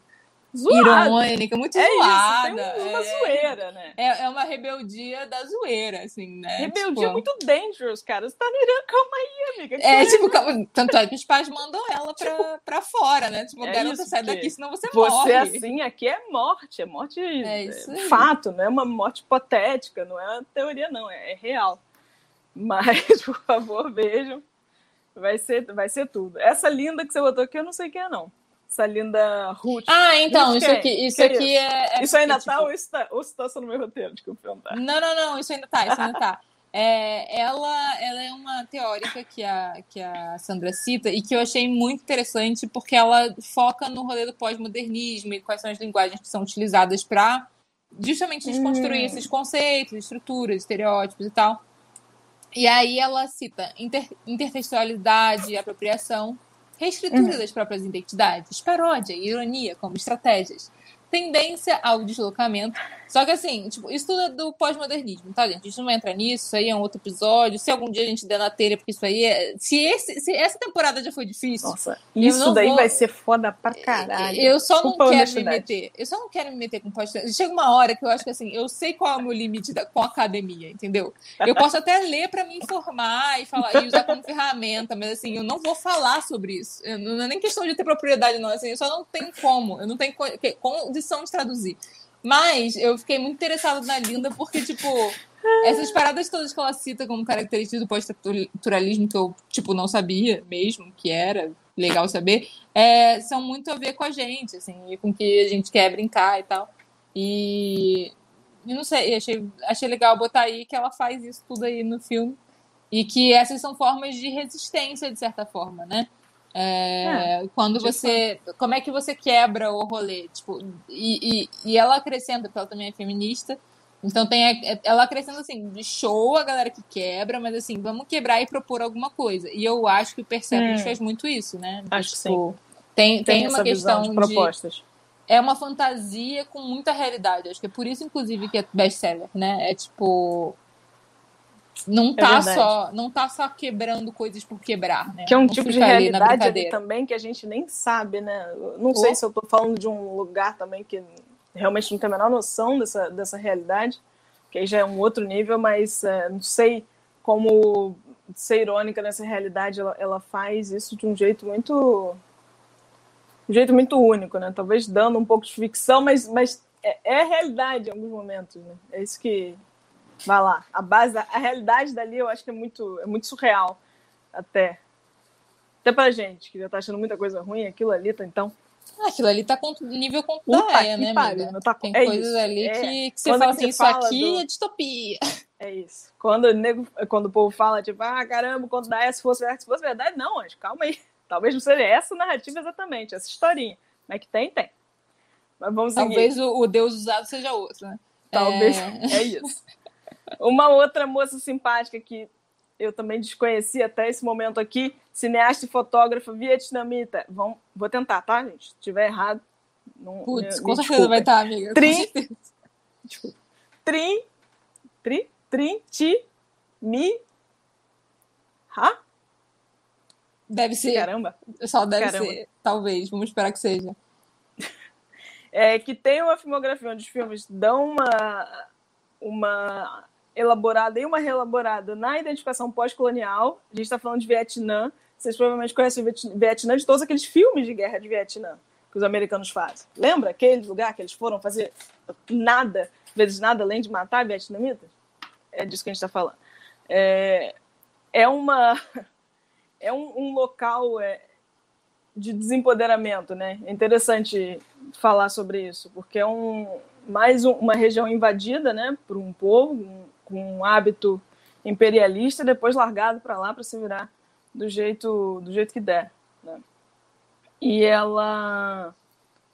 Zoado. irônica, muito É isso, zoada. tem uma é, zoeira, né? é, é uma rebeldia da zoeira, assim, né? Rebeldia é Tipo, muito dangerous, cara. Você tá no Irã, calma aí, amiga. É, tipo, calma, tanto é que os pais mandam ela pra, pra fora, né? Tipo, É garota, isso, sai daqui, senão você, Você morre. assim, aqui é morte, é morte É isso é fato, não é uma morte hipotética, não é uma teoria, não, é, é real. Mas, por favor, vejam. Vai ser, vai ser tudo. Essa linda que você botou aqui, eu não sei quem é, não. Essa linda Ruth. Ah, então, Isso isso quem? aqui, isso Que aqui é, é isso ainda porque, tá tipo, ou isso tá, ou isso tá só no meu roteiro? Desculpa perguntar. Não, não, não, isso ainda tá, isso ainda tá. É, ela, ela é uma teórica que a, que a Sandra cita e que eu achei muito interessante porque ela foca no rolê do pós-modernismo e quais são as linguagens que são utilizadas para justamente desconstruir Hum. esses conceitos, estruturas, estereótipos e tal. E aí ela cita inter, intertextualidade, apropriação, reescritura Uhum. das próprias identidades, paródia e ironia como estratégias, tendência ao deslocamento. Só que assim, tipo, isso tudo é do pós-modernismo, tá, gente? A gente não vai entrar nisso, isso aí é um outro episódio. Se algum dia a gente der na telha, porque isso aí é. Se, esse, se essa temporada já foi difícil, Nossa, isso daí vou- vai ser foda pra caralho. eu só Desculpa não quero me meter. Eu só não quero me meter com pós Chega uma hora que eu acho que assim, eu sei qual é o meu limite da- com a academia, entendeu? Eu posso até ler para me informar e falar e usar como ferramenta, mas assim, eu não vou falar sobre isso. Eu- não é nem questão de ter propriedade, não. Assim, eu só não tenho como. Eu não tenho co- que- condição de traduzir. Mas eu fiquei muito interessada na Linda porque, tipo, essas paradas todas que ela cita como características do pós-estruturalismo que eu, tipo, não sabia mesmo que era legal saber, é, são muito a ver com a gente, assim, e com que a gente quer brincar e tal. E eu não sei, achei, achei legal botar aí que ela faz isso tudo aí no filme. E que essas são formas de resistência, de certa forma, né? É, quando de você. Como é que você quebra o rolê? Tipo, e, e, e ela acrescenta, porque ela também é feminista. Então tem a- ela acrescenta assim, de show a galera que quebra, mas assim, vamos quebrar e propor alguma coisa. E eu acho que o Persepolis Hum. faz muito isso, né? Acho que Tipo, Tem, tem, Tem uma questão de de propostas. é uma fantasia com muita realidade. Acho que é por isso, inclusive, que é best-seller, né? É tipo. Não tá, verdade. só, não tá só quebrando coisas por quebrar, né? Que é um Não tipo de realidade ali também que a gente nem sabe, né? Não sei Oh. se eu tô falando de um lugar também que realmente não tem a menor noção dessa, dessa realidade, que aí já é um outro nível, mas é, não sei como ser irônica nessa realidade, ela, ela faz isso de um jeito muito um jeito muito único, né? Talvez dando um pouco de ficção, mas, mas é, é a realidade em alguns momentos, né? É isso que vai lá. A base, a realidade dali eu acho que é muito, é muito surreal até. Até pra gente, que já tá achando muita coisa ruim, aquilo ali, tá, então Aquilo ali tá com nível com Coreia, né, pariu, amiga? tá- Tem é coisas isso, ali é. que, que você fala assim, isso fala aqui do- é distopia. É isso. Quando o, nego, quando o povo fala, tipo, ah, caramba, quando dá essa, se fosse verdade, se fosse verdade, não, mas calma aí. Talvez não seja essa narrativa exatamente, essa historinha. Mas que tem, tem. Mas vamos seguir. Talvez o, o Deus usado seja outro, né? Talvez. É. É isso. Uma outra moça simpática que eu também desconheci até esse momento aqui, cineasta e fotógrafa vietnamita. Vamos, vou tentar, tá, gente? Se tiver errado, não. Putz, me- com certeza vai estar, amiga. com Tri- certeza. Desculpa. Trin. Tri. Trin. Ti. Mi. Ha? Deve ser. Caramba. Só deve Caramba. ser. Talvez. Vamos esperar que seja. é, que tem uma filmografia onde os filmes dão uma, uma elaborada e uma reelaborada na identificação pós-colonial. A gente está falando de Vietnã. Vocês provavelmente conhecem o Viet- Vietnã de todos aqueles filmes de guerra de Vietnã que os americanos fazem. Lembra aquele lugar que eles foram fazer nada, vezes nada, além de matar vietnamitas? É disso que a gente está falando. É, é uma é um, um local é, de desempoderamento, né? É interessante falar sobre isso, porque é um, mais um- uma região invadida, né, por um povo um- com um hábito imperialista, depois largado para lá para se virar do jeito do jeito que der. Né? E ela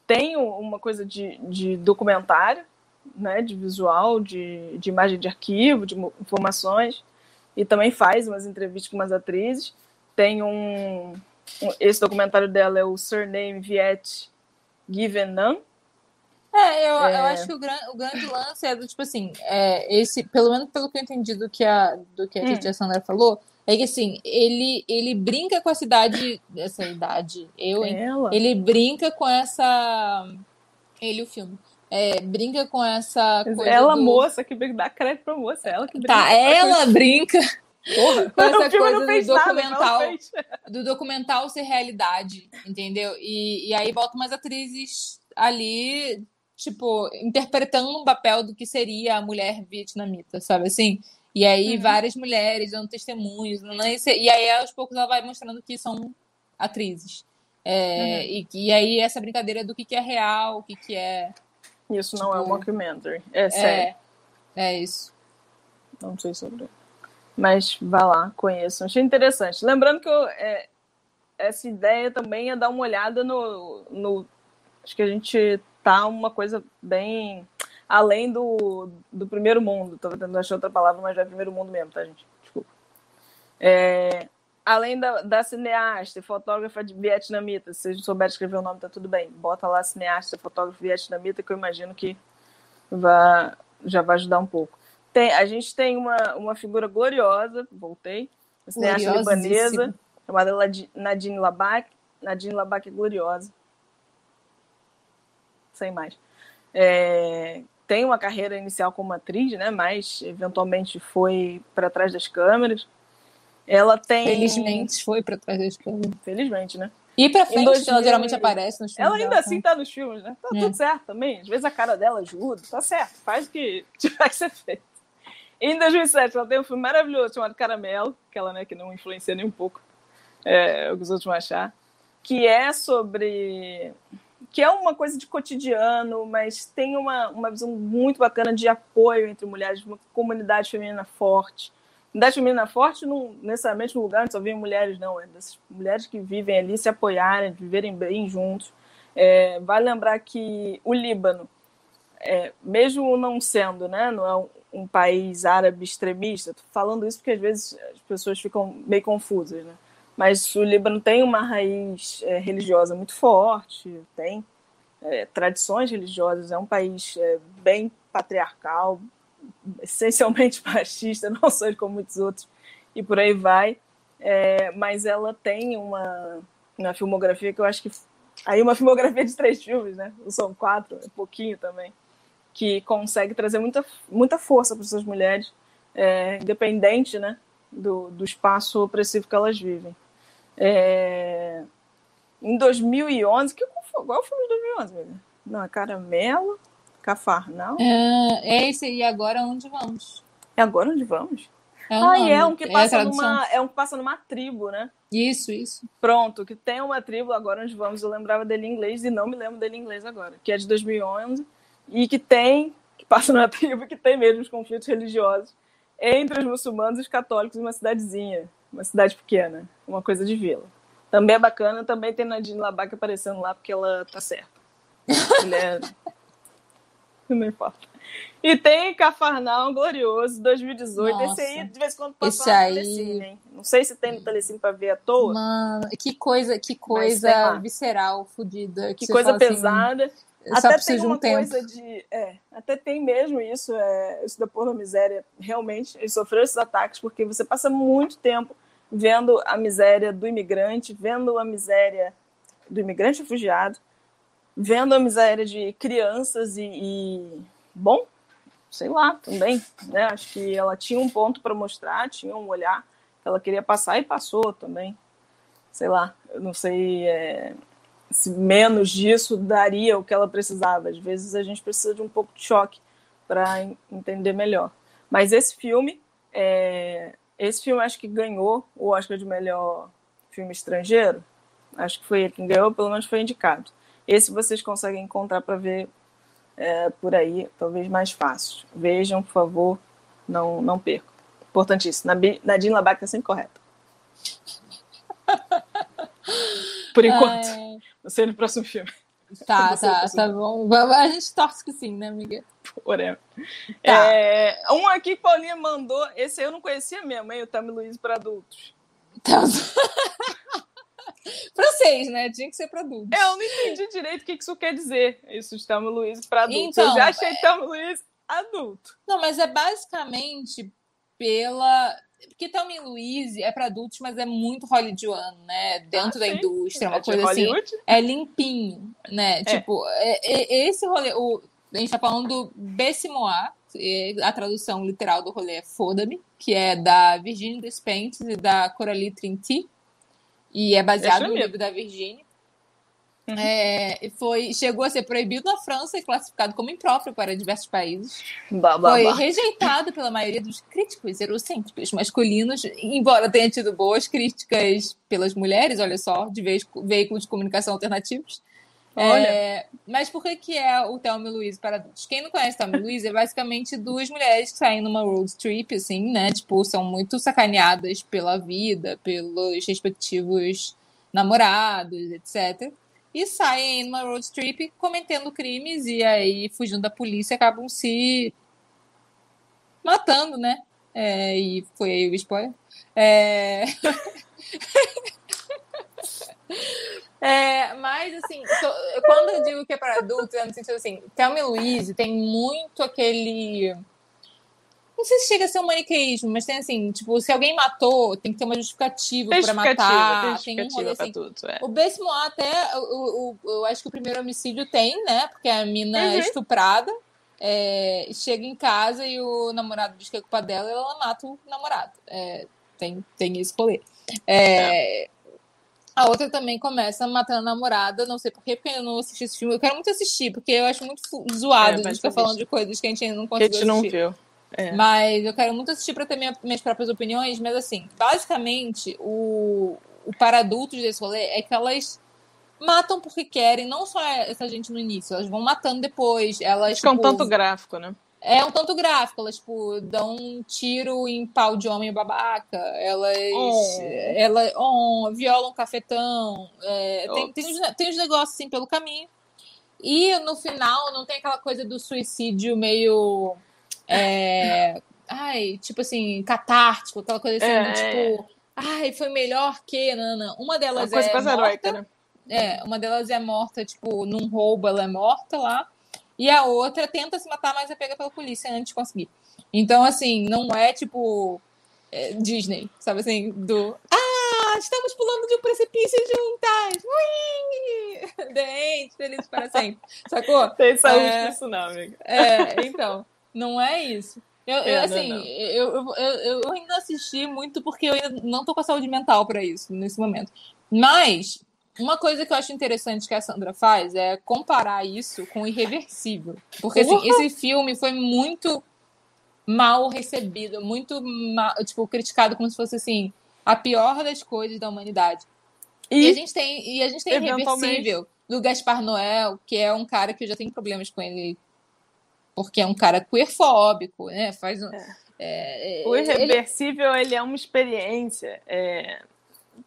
tem um- uma coisa de, de documentário, né, de visual, de, de imagem de arquivo, de informações, e também faz umas entrevistas com umas atrizes. Tem um, um- esse documentário dela é o Surname Viet Given Nam. É, eu, eu É. acho que o, gran, o grande lance é do tipo assim, é, esse, pelo menos pelo que eu entendi do que a, do que a Hum. Sandra falou, é que assim, ele, ele brinca com essa idade, essa idade, eu, hein? Ela. Ele brinca com essa. Ele, o filme. É, brinca com essa coisa. ela, do... moça, que dá crédito pra moça, ela que brinca. Tá, ela brinca Porra, com essa coisa do nada, documental. fez. do documental ser realidade, entendeu? E, e aí bota umas atrizes ali, tipo, interpretando um papel do que seria a mulher vietnamita, sabe assim? E aí Uhum. várias mulheres dando testemunhos, e aí aos poucos ela vai mostrando que são atrizes. É, e, e aí essa brincadeira do que, que é real, o que, que é. Isso não é um Tipo, mockumentary. É sério. É, é isso. Não sei sobre. Mas vá lá, conheçam. Achei interessante. Lembrando que eu, é, essa ideia também é dar uma olhada no, no. Acho que a gente tá uma coisa bem além do, do primeiro mundo. Tava tentando achar outra palavra, mas é primeiro mundo mesmo, tá, gente? Desculpa. É, além da, da cineasta e fotógrafa de vietnamita, se vocês não souberem escrever o nome, tá tudo bem. Bota lá cineasta, fotógrafo vietnamita, que eu imagino que vai, já vai ajudar um pouco. Tem, a gente tem uma, uma figura gloriosa, voltei, cineasta libanesa, chamada Nadine Labak. Nadine Labak é gloriosa. Sem mais. É, tem uma carreira inicial como atriz, né? Mas eventualmente foi para trás das câmeras. Ela tem. Felizmente foi pra trás das câmeras. Felizmente, né? E pra frente, ela geralmente aparece nos filmes. Ela ainda dela, assim tá nos filmes, né? Tá É. tudo certo também. Às vezes a cara dela ajuda, tá certo. Faz o que tiver que ser feito. Em 2007, ela tem um filme maravilhoso chamado Caramelo, que ela né, que não influencia nem um pouco é, o que os outros vão achar, que é sobre. Que é uma coisa de cotidiano, mas tem uma, uma visão muito bacana de apoio entre mulheres, uma comunidade feminina forte. Comunidade feminina forte, não necessariamente um lugar onde só vivem mulheres, não. É das mulheres que vivem ali se apoiarem, viverem bem juntos. É, vale lembrar que o Líbano, é, mesmo não sendo, né, não é um, um país árabe extremista, tô falando isso porque às vezes as pessoas ficam meio confusas, né? Mas o Líbano tem uma raiz é, religiosa muito forte, tem é, tradições religiosas, é um país é, bem patriarcal, essencialmente machista, não sei como muitos outros, e por aí vai. É, mas ela tem uma, uma filmografia que eu acho que. Aí, uma filmografia de três filmes, né? São quatro, é pouquinho também. Que consegue trazer muita, muita força para essas mulheres, é, independente né, do, do espaço opressivo que elas vivem. É, em 2011, que, qual é o filme de 2011? Amiga? Não, é Caramelo, Cafarnal. É, é esse e agora onde vamos? É agora onde vamos? É um ah, e é um que passa é numa. É um que passa numa tribo, né? Isso, isso. Pronto, que tem uma tribo, agora onde vamos, eu lembrava dele em inglês e não me lembro dele em inglês agora, que é de 2011, e que tem, que passa numa tribo que tem mesmo os conflitos religiosos entre os muçulmanos e os católicos em uma cidadezinha, uma cidade pequena, uma coisa de vila. Também é bacana, também tem Nadine Labac aparecendo lá porque ela tá certa. Mulher. Não importa. E tem Cafarnaum Glorioso 2018. Nossa. Esse aí, de vez em quando, passa Esse aí... Telecine, hein? Não sei se tem no Telecine pra ver à toa. Mano, que coisa, que coisa visceral, fodida. Que, que coisa assim, pesada. Assim, até tem uma um coisa tempo. de. É, até tem mesmo isso, é, isso da porno miséria. Realmente, ele sofreu esses ataques porque você passa muito tempo vendo a miséria do imigrante, vendo a miséria do imigrante refugiado, vendo a miséria de crianças e, e bom, sei lá, também, né? Acho que ela tinha um ponto para mostrar, tinha um olhar que ela queria passar e passou também. Sei lá, eu não sei é, se menos disso daria o que ela precisava. Às vezes a gente precisa de um pouco de choque para entender melhor. Mas esse filme, é, esse filme acho que ganhou o Oscar de melhor filme estrangeiro. Acho que foi ele que ganhou, pelo menos foi indicado. Esse vocês conseguem encontrar para ver é, por aí, talvez mais fácil. Vejam, por favor, não, não percam. Importantíssimo. Nadine Labac está sempre correta. Por enquanto. Ai. Não sei no próximo filme. Tá, tá, tá bom. A gente torce que sim, né, amiga? Whatever. Tá. É, um aqui que Paulinha mandou, esse eu não conhecia mesmo, hein? O Tami Luiz para adultos. Tá. Francês, né? Tinha que ser para adultos. Eu não entendi direito o que isso quer dizer, isso de Thelma Luiz para adultos. Então, eu já achei é... Thelma Luiz adulto. Não, mas é basicamente pela. Porque Thelma Louise é para adultos, mas é muito hollywoodiano, né? Dentro ah, da indústria, uma é coisa assim. É limpinho, né? É. Tipo, é, é, esse rolê. O, a gente tá falando do Bessimoir, a tradução literal do rolê é Foda-me, que é da Virginia Despentes e da Coralie Trinity. E é baseado no livro da Virginia. Uhum. É, foi, chegou a ser proibido na França e classificado como impróprio para diversos países. Bah, bah, foi bah. rejeitado pela maioria dos críticos eurocêntricos masculinos, embora tenha tido boas críticas pelas mulheres, olha só, de veículos de comunicação alternativos. É, mas por que, que é o Thelma e Luiz para adultos? Quem não conhece Thelma e Luiz é basicamente duas mulheres que saem numa road trip, assim, né? Tipo, são muito sacaneadas pela vida, pelos respectivos namorados, etc. E saem numa road trip cometendo crimes e aí, fugindo da polícia, acabam se matando, né? É, e foi aí o spoiler. É... É, mas, assim, quando eu digo que é para adultos, é no sentido assim, Thelma e Louise tem muito aquele. Não sei se chega a ser um maniqueísmo, mas tem assim, tipo, se alguém matou, tem que ter uma justificativa para matar. Tem, tem um assim. Tudo, é. O Besmo até, o, eu acho que o primeiro homicídio tem, né? Porque a mina uhum. é estuprada. É, chega em casa e o namorado diz que é culpa dela e ela mata o namorado. É, tem, tem esse rolê. É, é. A outra também começa matando a namorada, não sei porquê, porque eu não assisti esse filme. Eu quero muito assistir, porque eu acho muito zoado é, a gente ficar falando de coisas que a gente ainda não conseguiu que a gente não viu. É. Mas eu quero muito assistir para ter minha, minhas próprias opiniões. Mas, assim, basicamente, o, o para adultos desse rolê é que elas matam porque querem, não só essa gente no início, elas vão matando depois. Elas, Fica tipo, um tanto gráfico, né? É um tanto gráfico, elas, tipo, dão um tiro em pau de homem babaca, elas, oh. elas oh, violam cafetão, é, tem, tem, uns, tem uns negócios assim pelo caminho. E no final não tem aquela coisa do suicídio meio. É, ai, tipo assim, catártico, aquela coisa assim, é. tipo, ai, foi melhor que. Não. Uma delas Uma é. Morta, heróica, né? É, uma delas é morta, tipo, num roubo, ela é morta lá. E a outra tenta se matar, mas é pega pela polícia antes de conseguir. Então, assim, não é tipo é, Disney, sabe assim? Do. Ah, estamos pulando de um precipício juntas! Ui! Dente, feliz para sempre. Sacou? Tem saúde é, não, amiga. É, então, não é isso. Eu, eu assim, não, não. Eu, eu, eu, ainda assisti muito porque eu ainda não tô com a saúde mental para isso nesse momento. Mas uma coisa que eu acho interessante que a Sandra faz é comparar isso com o Irreversível. Porque assim, esse filme foi muito mal recebido, muito mal, tipo, criticado como se fosse assim, a pior das coisas da humanidade. E, e a gente tem, e a gente tem Irreversível, do Gaspar Noel, que é um cara que eu já tenho problemas com ele, porque é um cara queerfóbico, né? Faz um, é. É, o Irreversível, ele... ele... é uma experiência é,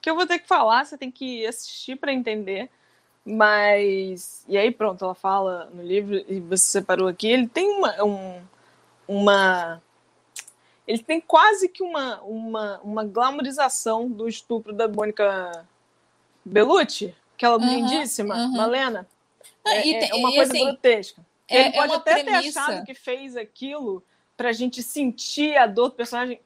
que eu vou ter que falar, você tem que assistir para entender. Mas. E aí, pronto, ela fala no livro, e você separou aqui, ele tem uma. Um, uma ele tem quase que uma, uma, uma glamorização do estupro da Mônica Bellucci, aquela uhum, lindíssima, uhum. Malena. É, é, uma coisa assim, grotesca. É, ele é pode até premissa. ter achado que fez aquilo pra gente sentir a dor do personagem.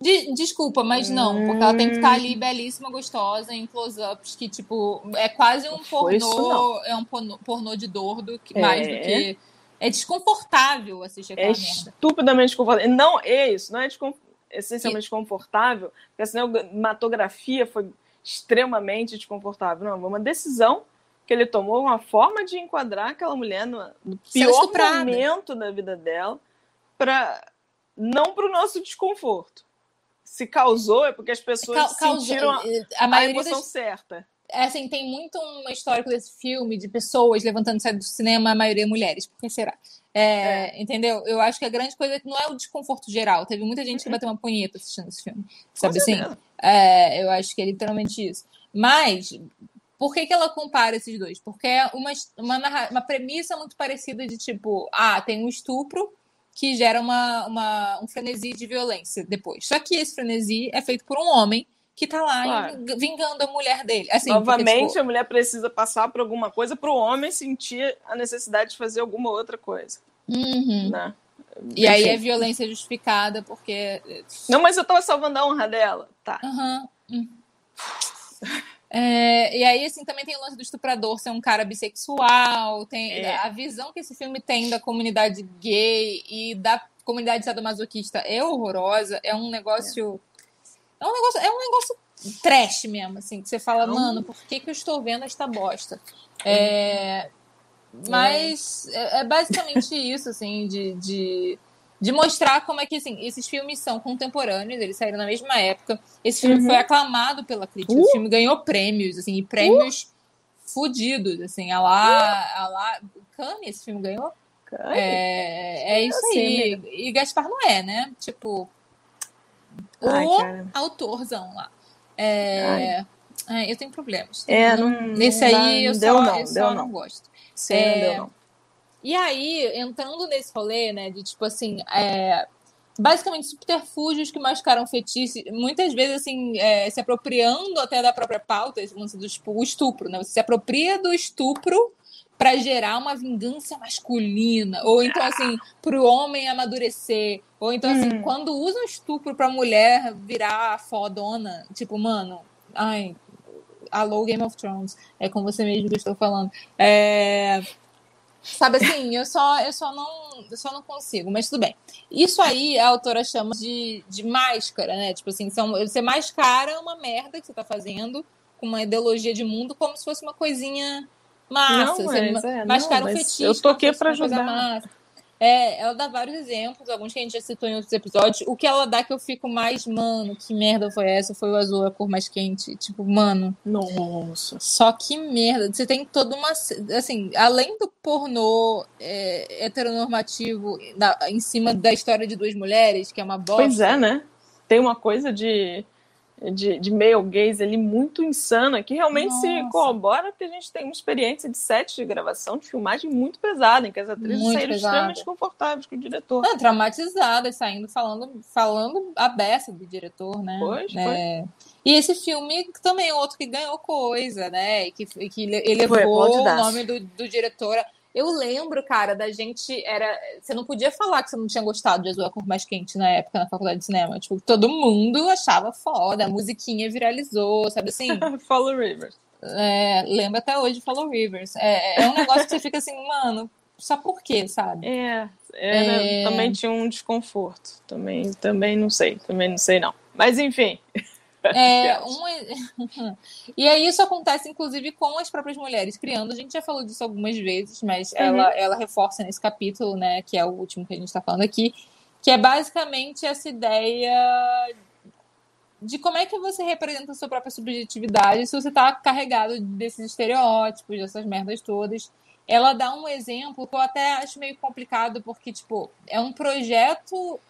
De, desculpa, mas não, porque ela tem que estar ali hum. belíssima, gostosa, em close-ups, que, tipo, é quase um pornô. Isso, é um pornô, pornô de dor do que, é. mais do que. É desconfortável assistir aquela é merda. Estupidamente desconfortável. Não é isso, não é essencialmente desconfortável, porque a cinematografia foi extremamente desconfortável. Não, foi uma decisão que ele tomou uma forma de enquadrar aquela mulher no, no pior momento da vida dela, para não para o nosso desconforto. Se causou é porque as pessoas Ca sentiram a, a, a emoção das... certa. É assim, tem muito um histórico desse filme de pessoas levantando sair do cinema, a maioria mulheres. Por que será? É, é. Entendeu? Eu acho que a grande coisa é não é o desconforto geral. Teve muita gente que uhum. bateu uma punheta assistindo esse filme. Sabe assim? É, eu acho que é literalmente isso. Mas por que, que ela compara esses dois? Porque é uma, uma, uma premissa muito parecida de tipo, ah, tem um estupro que gera uma, uma, um frenesi de violência depois. Só que esse frenesi é feito por um homem que tá lá claro. vingando a mulher dele. Assim, Novamente, porque, tipo... a mulher precisa passar por alguma coisa para o homem sentir a necessidade de fazer alguma outra coisa. Uhum. Né? E aí é violência justificada porque. Não, mas eu tava salvando a honra dela. Tá. Uhum. É, e aí, assim, também tem o lance do estuprador ser um cara bissexual, tem é. a visão que esse filme tem da comunidade gay e da comunidade sadomasoquista é horrorosa, é um negócio. É, é um negócio, é um negócio trash mesmo, assim, que você fala, Não. mano, por que, que eu estou vendo esta bosta? É, mas é, é basicamente isso, assim, de, de de mostrar como é que assim, esses filmes são contemporâneos, eles saíram na mesma época. Esse filme uhum. foi aclamado pela crítica, uh! esse filme ganhou prêmios, assim, e prêmios uh! fudidos, assim, a lá, a lá, Cannes esse filme ganhou. É, é isso aí. E Gaspar não é, né? Tipo, Ai, o cara. autorzão lá. É, é, eu tenho problemas. É, não, nesse aí eu só, não, eu só não. não gosto. Sim, é, não deu não. E aí, entrando nesse rolê, né, de tipo assim, é, basicamente subterfúgios que mascaram fetiche, muitas vezes assim, é, se apropriando até da própria pauta, esse lance do tipo, o estupro, né? Você se apropria do estupro para gerar uma vingança masculina, ou então assim, para o homem amadurecer, ou então assim, hum. quando usam estupro para mulher virar fodona, tipo, mano, ai, alô Game of Thrones, é com você mesmo que eu estou falando. É, Sabe assim, eu só, eu só não, eu só não consigo, mas tudo bem. Isso aí a autora chama de, de máscara, né? Tipo assim, são, você mascara uma merda que você tá fazendo com uma ideologia de mundo como se fosse uma coisinha massa. Não, mas, é, mascara não, um fetiche. Eu tô aqui para ajudar. É, ela dá vários exemplos, alguns que a gente já citou em outros episódios. O que ela dá que eu fico mais, mano, que merda foi essa? Foi o azul, a cor mais quente. Tipo, mano. Nossa. Só que merda. Você tem toda uma. Assim, além do pornô é, heteronormativo da, em cima da história de duas mulheres, que é uma bosta. Pois é, né? Tem uma coisa de de, de male gaze ali muito insana, que realmente Nossa. se corrobora porque a gente tem uma experiência de set de gravação, de filmagem muito pesada, em que as atrizes muito saíram pesada. extremamente confortáveis com o diretor. Não, traumatizadas, saindo falando, falando a beça do diretor, né? Pois, é. E esse filme também é outro que ganhou coisa, né? E que, que elevou o nome do, do diretor. Eu lembro, cara, da gente era. Você não podia falar que você não tinha gostado de Azul a Cor Mais Quente na época na faculdade de cinema. Tipo, todo mundo achava foda, a musiquinha viralizou, sabe assim? Follow Rivers. É, lembro até hoje de Follow Rivers. É, é um negócio que você fica assim, mano, só por quê, sabe? É, era, é... também tinha um desconforto. Também, também não sei, também não sei não. Mas enfim. É, um... e aí isso acontece, inclusive, com as próprias mulheres criando. A gente já falou disso algumas vezes, mas uhum. ela, ela reforça nesse capítulo, né? Que é o último que a gente está falando aqui, que é basicamente essa ideia de como é que você representa a sua própria subjetividade se você está carregado desses estereótipos, dessas merdas todas. Ela dá um exemplo que eu até acho meio complicado, porque, tipo, é um projeto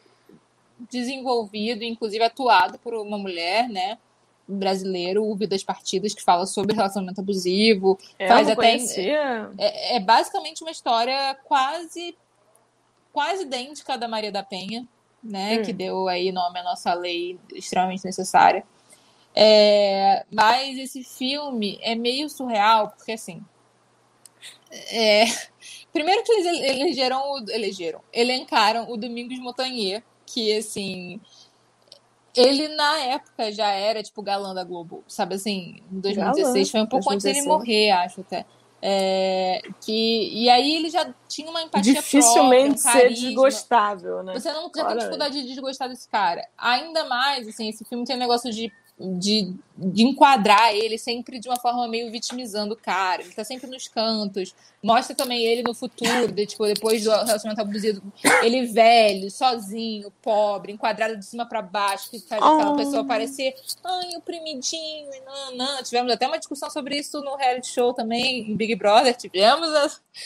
desenvolvido, inclusive atuado por uma mulher, né? brasileiro, o Vidas Partidas, que fala sobre relacionamento abusivo. É, faz até é, é, basicamente uma história quase quase idêntica da Maria da Penha, né? Hum. Que deu aí nome à nossa lei extremamente necessária. É, mas esse filme é meio surreal, porque assim. É, primeiro que eles elegeram, elegeram, elencaram o Domingos Montagnier, que assim. Ele, na época, já era, tipo, galã da Globo, sabe assim? Em 2016. Galã, foi um pouco 2016. antes dele morrer, acho até. É, que, e aí ele já tinha uma empatia Dificilmente própria, um ser desgostável, né? Você não já tem dificuldade de desgostar desse cara. Ainda mais, assim, esse filme tem um negócio de de, de enquadrar ele sempre de uma forma meio vitimizando o cara. Ele tá sempre nos cantos. Mostra também ele no futuro, de, tipo, depois do relacionamento abusivo, ele velho, sozinho, pobre, enquadrado de cima para baixo, que faz aquela oh. pessoa parecer, ai, oprimidinho, e não, não. Tivemos até uma discussão sobre isso no reality show também, em Big Brother. Tivemos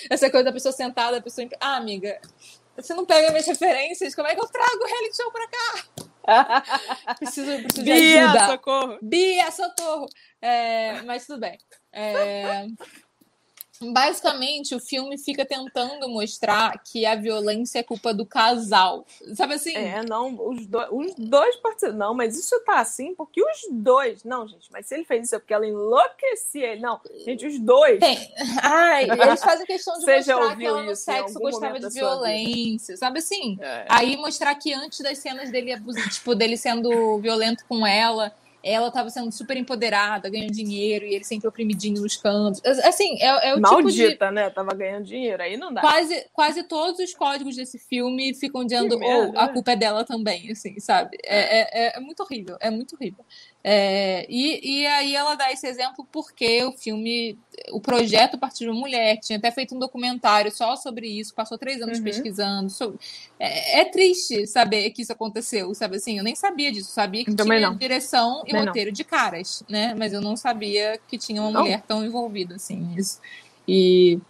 essa coisa da pessoa sentada, a pessoa. Ah, amiga, você não pega minhas referências, como é que eu trago o reality show pra cá? Preciso, preciso Bia, de ajuda. socorro. Bia, socorro. É, mas tudo bem. É, basicamente, o filme fica tentando mostrar que a violência é culpa do casal. Sabe assim? É, não, os, do, os dois participam. Não, mas isso tá assim porque os dois. Não, gente, mas se ele fez isso é porque ela enlouquecia ele. Não, gente, os dois. Tem. Ai, eles fazem questão de Você mostrar que ela no sexo gostava de violência. Sabe assim? É. Aí mostrar que antes das cenas dele, tipo, dele sendo violento com ela ela estava sendo super empoderada, ganhando dinheiro, e ele sempre oprimidinho nos cantos. Assim, é, é o Maldita, tipo de... né? Tava ganhando dinheiro, aí não dá. Quase, quase todos os códigos desse filme ficam dizendo, ou oh, a né? culpa é dela também, assim, sabe? É, é, é muito horrível, é muito horrível. É, e, e aí ela dá esse exemplo porque o filme, o projeto partiu de uma mulher, tinha até feito um documentário só sobre isso, passou três anos uhum. pesquisando. Sobre, é, é, triste saber que isso aconteceu, sabe assim? Eu nem sabia disso, sabia que Também tinha não. direção e Também roteiro não. de caras, né? Mas eu não sabia que tinha uma não. mulher tão envolvida assim nisso. E.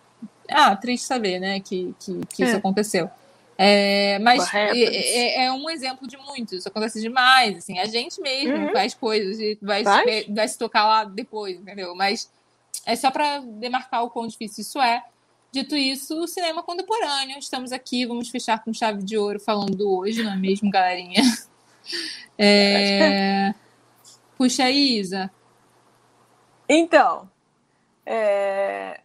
Ah, triste saber, né, que, que, que isso é. aconteceu. É, mas é, é, um exemplo de muitos, isso acontece demais, assim, a gente mesmo uhum. faz coisas e vai, vai? vai se tocar lá depois, entendeu? Mas é só para demarcar o quão difícil isso é. Dito isso, o cinema contemporâneo, estamos aqui, vamos fechar com chave de ouro falando hoje, não é mesmo, galerinha? É... Puxa aí, Isa. Então, é...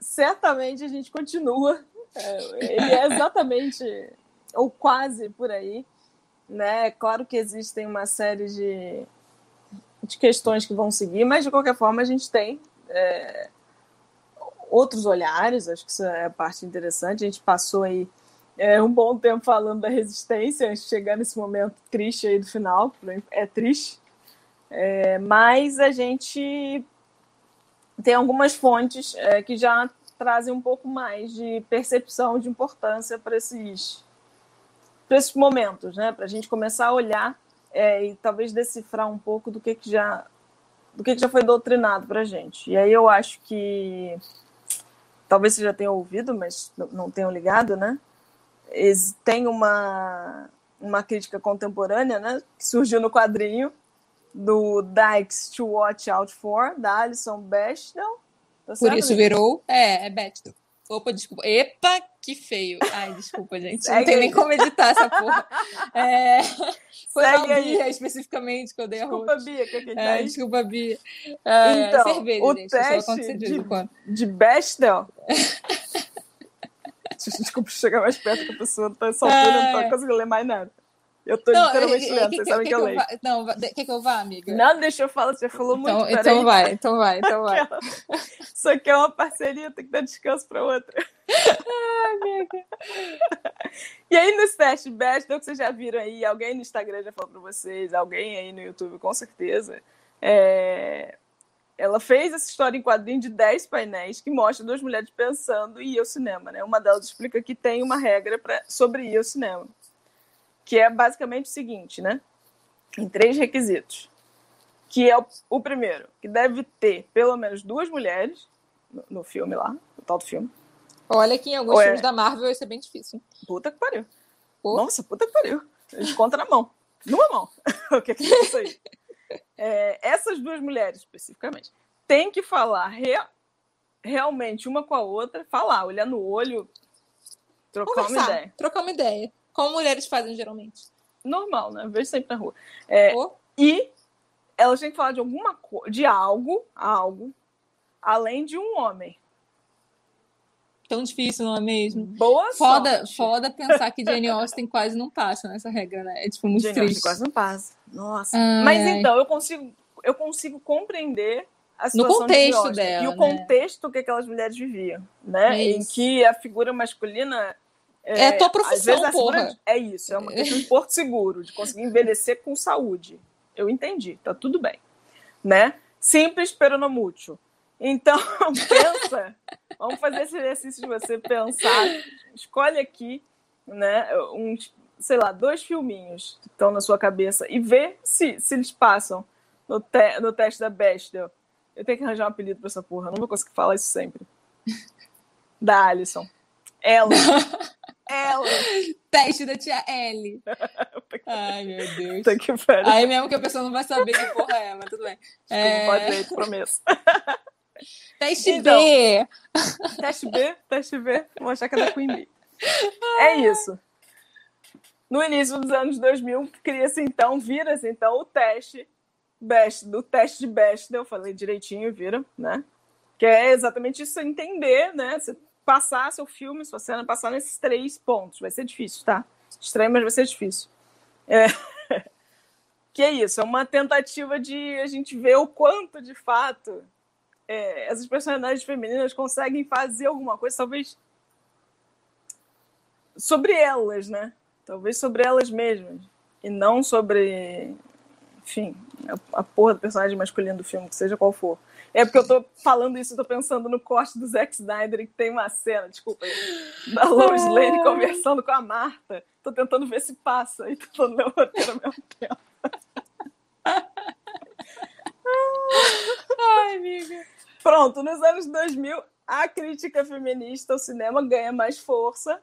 certamente a gente continua ele é exatamente, ou quase por aí. Né? Claro que existem uma série de, de questões que vão seguir, mas de qualquer forma a gente tem é, outros olhares, acho que isso é a parte interessante. A gente passou aí é, um bom tempo falando da resistência, antes chegar nesse momento triste aí do final, é triste. É, mas a gente tem algumas fontes é, que já trazem um pouco mais de percepção de importância para esses, esses momentos, né? Para a gente começar a olhar é, e talvez decifrar um pouco do que, que já do que, que já foi doutrinado para a gente. E aí eu acho que talvez você já tenha ouvido, mas não tenham ligado, né? Tem uma uma crítica contemporânea, né? Que surgiu no quadrinho do Dykes to Watch Out For, da Alison Bechdel, Tá Por isso virou. É, é Beth. Opa, desculpa. Epa, que feio. Ai, desculpa, gente. Segue não tem aí. nem como editar essa porra. É... Foi Segue a Bia, aí. especificamente, que eu dei a Desculpa, Bia, que é, é Desculpa, Bia. É, então, cerveja, o gente. Teste de, de Bechdel... Desculpa chegar mais perto que a pessoa não tá essa altura, não tá conseguindo ler mais nada. Eu tô não, literalmente lendo, vocês sabem que, que eu leio. Não, quer que eu vá, amiga? Não, deixa eu falar, você falou então, muito. Então vai, então vai, então vai. Isso aqui é uma parceria, tem que dar descanso pra outra. Ai, amiga. E aí, nos testes Bechdel, que vocês já viram aí, alguém no Instagram já falou para vocês, alguém aí no YouTube, com certeza, é... ela fez essa história em quadrinho de 10 painéis que mostra duas mulheres pensando em ir ao cinema. Né? Uma delas explica que tem uma regra pra... sobre ir ao cinema, que é basicamente o seguinte, né? Em três requisitos. Que é o, o primeiro, que deve ter pelo menos duas mulheres no, no filme lá, no tal do filme. Olha que em alguns Ou é- filmes da Marvel isso é bem difícil. Puta que pariu. Pô. Nossa, puta que pariu. A gente conta na mão. Numa mão. o que que é isso aí? É, essas duas mulheres, especificamente, têm que falar rea- realmente uma com a outra, falar, olhar no olho, trocar uma Conversar, ideia. trocar uma ideia. Como mulheres fazem geralmente. Normal, né? Vejo sempre na rua. É, Pô, E elas têm que falar de alguma coisa, de algo, algo, além de um homem. tão difícil, não é mesmo? Boa Foda, sorte. foda pensar que Jane Austen quase não passa nessa regra, né? É tipo muito que triste. quase não passa. Nossa. Ai, Mas então, eu consigo, eu consigo compreender a No situação de contexto Austen dela, e o né? contexto que aquelas mulheres viviam, né? É em que a figura masculina É a tua às profissão, vezes a figura porra. É isso, é uma questão de porto seguro, de conseguir envelhecer com saúde. Eu entendi, tá tudo bem, né? Simples, pero no mútil. Então, pensa, vamos fazer esse exercício de você pensar, escolhe aqui, né, uns, sei lá, dois filminhos que estão na sua cabeça e vê se, se eles passam no, te, no teste da Bechdel. Eu tenho que arranjar um apelido pra essa porra, não vou conseguir falar isso sempre. Da Alison. Ela. Ela. Teste da tia L. Ai, meu Deus. Puta que pariu. Aí mesmo que a pessoa não vai saber que porra é, mas tudo bem. Desculpa, pode É... ver, prometo. Teste Então. B. Teste B, teste B, vou achar que é da Queen Bee. É isso. No início dos anos 2000, cria-se então, vira-se então o teste Best, do teste de Bechdel, eu falei direitinho, viram, né? Que é exatamente isso, entender, né? Você passar seu filme, sua cena, passar nesses três pontos. Vai ser difícil, tá? Estranho, mas vai ser difícil. É. Que é isso, é uma tentativa de a gente ver o quanto, de fato, é, essas personagens femininas conseguem fazer alguma coisa, talvez sobre elas, né? Talvez sobre elas mesmas. E não sobre, enfim, a, a porra do personagem masculino do filme, que seja qual for. É porque eu tô falando isso, tô pensando no corte do Zack Snyder, que tem uma cena, desculpa aí, da Lois Lane conversando com a Marta. Tô tentando ver se passa e tô falando meu roteiro ao mesmo tempo. Ai, amiga. Pronto, nos anos 2000, a crítica feminista ao cinema ganha mais força,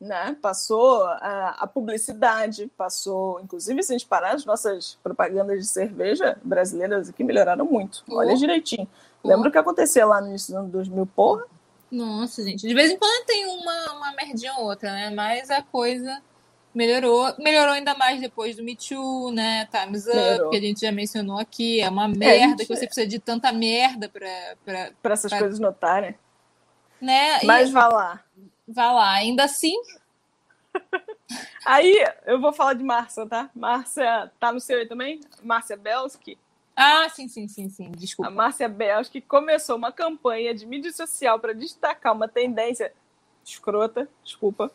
né? Passou a, a publicidade, passou, inclusive, se a gente parar, as nossas propagandas de cerveja brasileiras aqui melhoraram muito. Olha direitinho. Lembra o que acontecia lá no início dos anos 2000? Porra, Nossa, gente. De vez em quando tem uma, uma merdinha ou outra, né? Mas a coisa melhorou. Melhorou ainda mais depois do Me Too, né? Time's Up, Melhorou. que a gente já mencionou aqui. É uma merda gente- que você precisa de tanta merda pra. pra para essas Pra- coisas notarem. né? Mas E vá lá. Vai lá. Ainda assim, Aí, eu vou falar de Márcia, tá? Márcia, tá no seu aí também? Márcia Belsky. Ah, sim, sim, sim, sim. A Desculpa. Márcia Belsky começou uma campanha de mídia social para destacar uma tendência escrota, desculpa,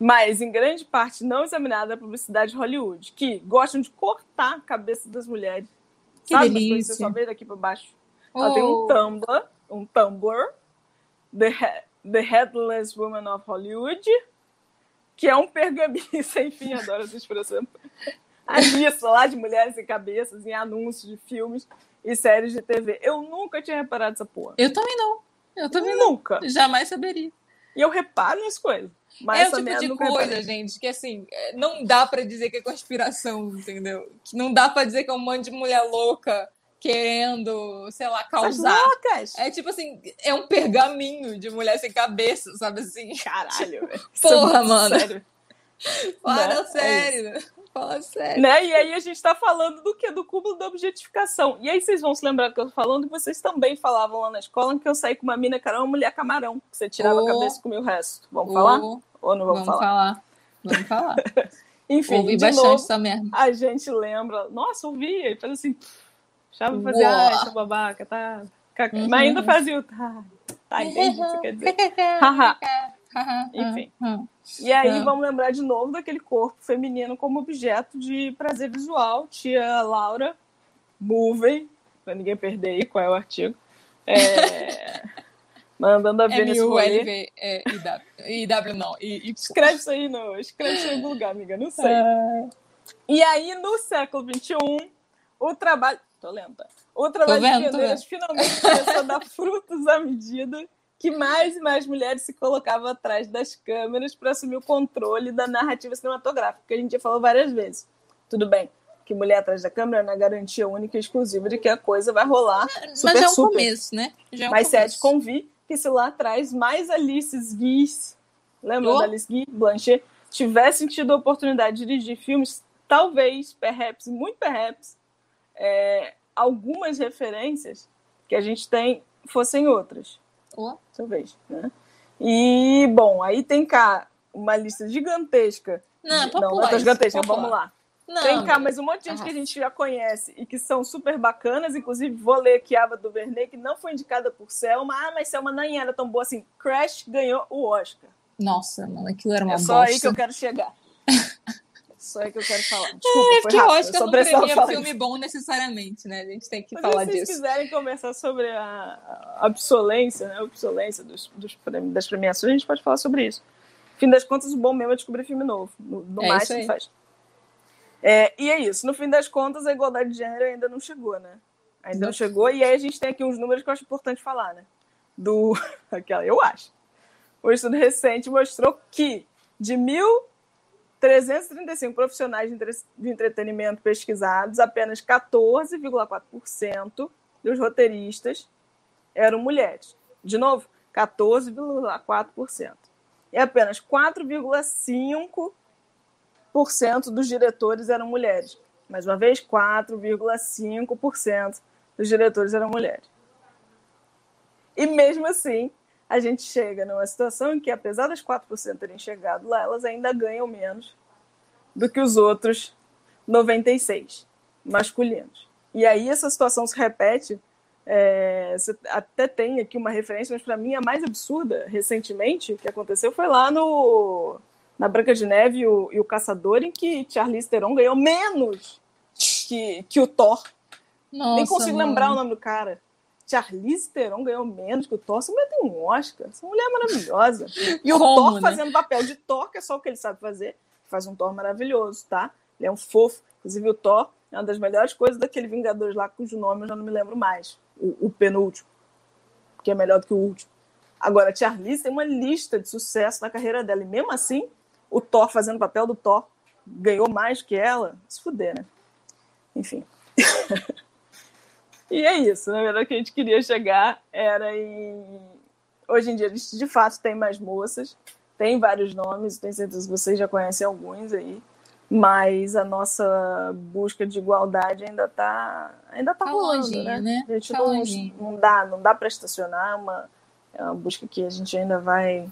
mas em grande parte não examinada da publicidade de Hollywood, que gostam de cortar a cabeça das mulheres. Que Sabe delícia. você só vê daqui para baixo? Ela tem um Oh, Tumblr, um Tumblr, The, He- The Headless Woman of Hollywood, que é um pergaminho sem fim, adoro essa expressão. A lista lá de mulheres sem cabeças em anúncios de filmes e séries de TV. Eu nunca tinha reparado essa porra. Eu também não. Eu também não. Nunca. Jamais saberia. E eu reparo nas coisas. Mas é o tipo de coisa, reparei. gente, que assim, é, não dá pra dizer que é conspiração, entendeu? Que não dá pra dizer que é um monte de mulher louca querendo, sei lá, Essas causar. loucas! É tipo assim, é um pergaminho de mulher sem cabeça, sabe assim? Caralho, velho. Isso Porra, é mano. sério. Fala Né? É sério. Fala sério. Né? E aí a gente tá falando do que? Do cúmulo da objetificação. E aí vocês vão se lembrar do que eu tô falando, e vocês também falavam lá na escola que eu saí com uma mina que era uma mulher camarão, que você tirava Oh. a cabeça e comia o resto. Vamos falar? Ou- não vamos, vamos falar? falar. Vamos falar. Enfim, Ouvi de bastante novo, essa merda. a gente lembra. Nossa, ouvia e fazia assim. E fazia, Uau. ah, essa babaca, tá. Uhum. Mas ainda fazia o. Tá, tá entendi o que você quer dizer. Haha. Enfim. E aí vamos lembrar de novo daquele corpo feminino como objeto de prazer visual. Tia Laura Mulvey, para ninguém perder aí qual é o artigo. É... Mandando a nesse rolê. É, IW, não. I, I, escreve isso aí no, escreve isso aí no lugar, amiga. Não sei. É... E aí, no século XXI, o trabalho. Tô lenta. O trabalho vendo, de pioneiras finalmente começou a dar frutos à medida que mais e mais mulheres se colocavam atrás das câmeras para assumir o controle da narrativa cinematográfica, que a gente já falou várias vezes. Tudo bem, que mulher atrás da câmera não é garantia única e exclusiva de que a coisa vai rolar. Super, Mas já é um começo, né? Já é um Mas Sete convi que se lá atrás mais Alice Guiz, lembra oh. da Alice Guy Blanchet, tivessem tido a oportunidade de dirigir filmes, talvez, perhaps, muito perhaps, é, algumas referências que a gente tem fossem outras. Oh. Talvez, né? E, bom, aí tem cá uma lista gigantesca. Não, de... não, não é gigantesca, vamos lá. Não, tem cá mas um monte de gente que a gente já conhece e que são super bacanas. Inclusive, vou ler aqui a Ava DuVernay, que não foi indicada por Selma. Ah, mas Selma nem era tão boa assim. Crash ganhou o Oscar. Nossa, mano, aquilo era uma é bosta. só aí que eu quero chegar. só aí que eu quero falar. Desculpa, é, porque eu acho que eu não premia filme bom necessariamente, né? A gente tem que Mas falar disso. Se vocês quiserem conversar sobre a obsolência, né? A obsolência dos, dos, das premiações, a gente pode falar sobre isso. No fim das contas, o bom mesmo é descobrir filme novo. No, no é mais, que faz. É, e é isso. No fim das contas, a igualdade de gênero ainda não chegou, né? Ainda não, não chegou. E aí a gente tem aqui uns números que eu acho importante falar, né? Do. Aquela, eu acho. O estudo recente mostrou que de 1.335 profissionais de entretenimento pesquisados, apenas 14,4% dos roteiristas eram mulheres. De novo, 14,4%. E apenas 4,5% dos diretores eram mulheres. Mais uma vez, 4,5% dos diretores eram mulheres. E mesmo assim, a gente chega numa situação em que, apesar das 4% terem chegado lá, elas ainda ganham menos do que os outros 96 masculinos. E aí essa situação se repete. É, até tem aqui uma referência, mas para mim a mais absurda recentemente que aconteceu foi lá no na Branca de Neve e o, e o Caçador, em que Charlize Theron ganhou menos que, que o Thor. Nossa, Nem consigo mano. lembrar o nome do cara. Charlize Theron ganhou menos que o Thor. Essa mulher tem um Oscar. Essa mulher é maravilhosa. E o Como, Thor né? fazendo papel de Thor, que é só o que ele sabe fazer. Faz um Thor maravilhoso, tá? Ele é um fofo. Inclusive, o Thor é uma das melhores coisas daquele Vingadores lá, cujo nome eu já não me lembro mais. O, o penúltimo. Que é melhor do que o último. Agora, a Charlize tem uma lista de sucesso na carreira dela. E mesmo assim, o Thor fazendo papel do Thor ganhou mais que ela. Se fuder, né? Enfim. e é isso. Na verdade, o que a gente queria chegar era em. Hoje em dia, a gente de fato tem mais moças, tem vários nomes, tenho certeza que vocês já conhecem alguns aí, mas a nossa busca de igualdade ainda está ainda tá Tá rolando, né? né? A gente Tá não, não dá, não dá para estacionar, é uma, é uma busca que a gente ainda vai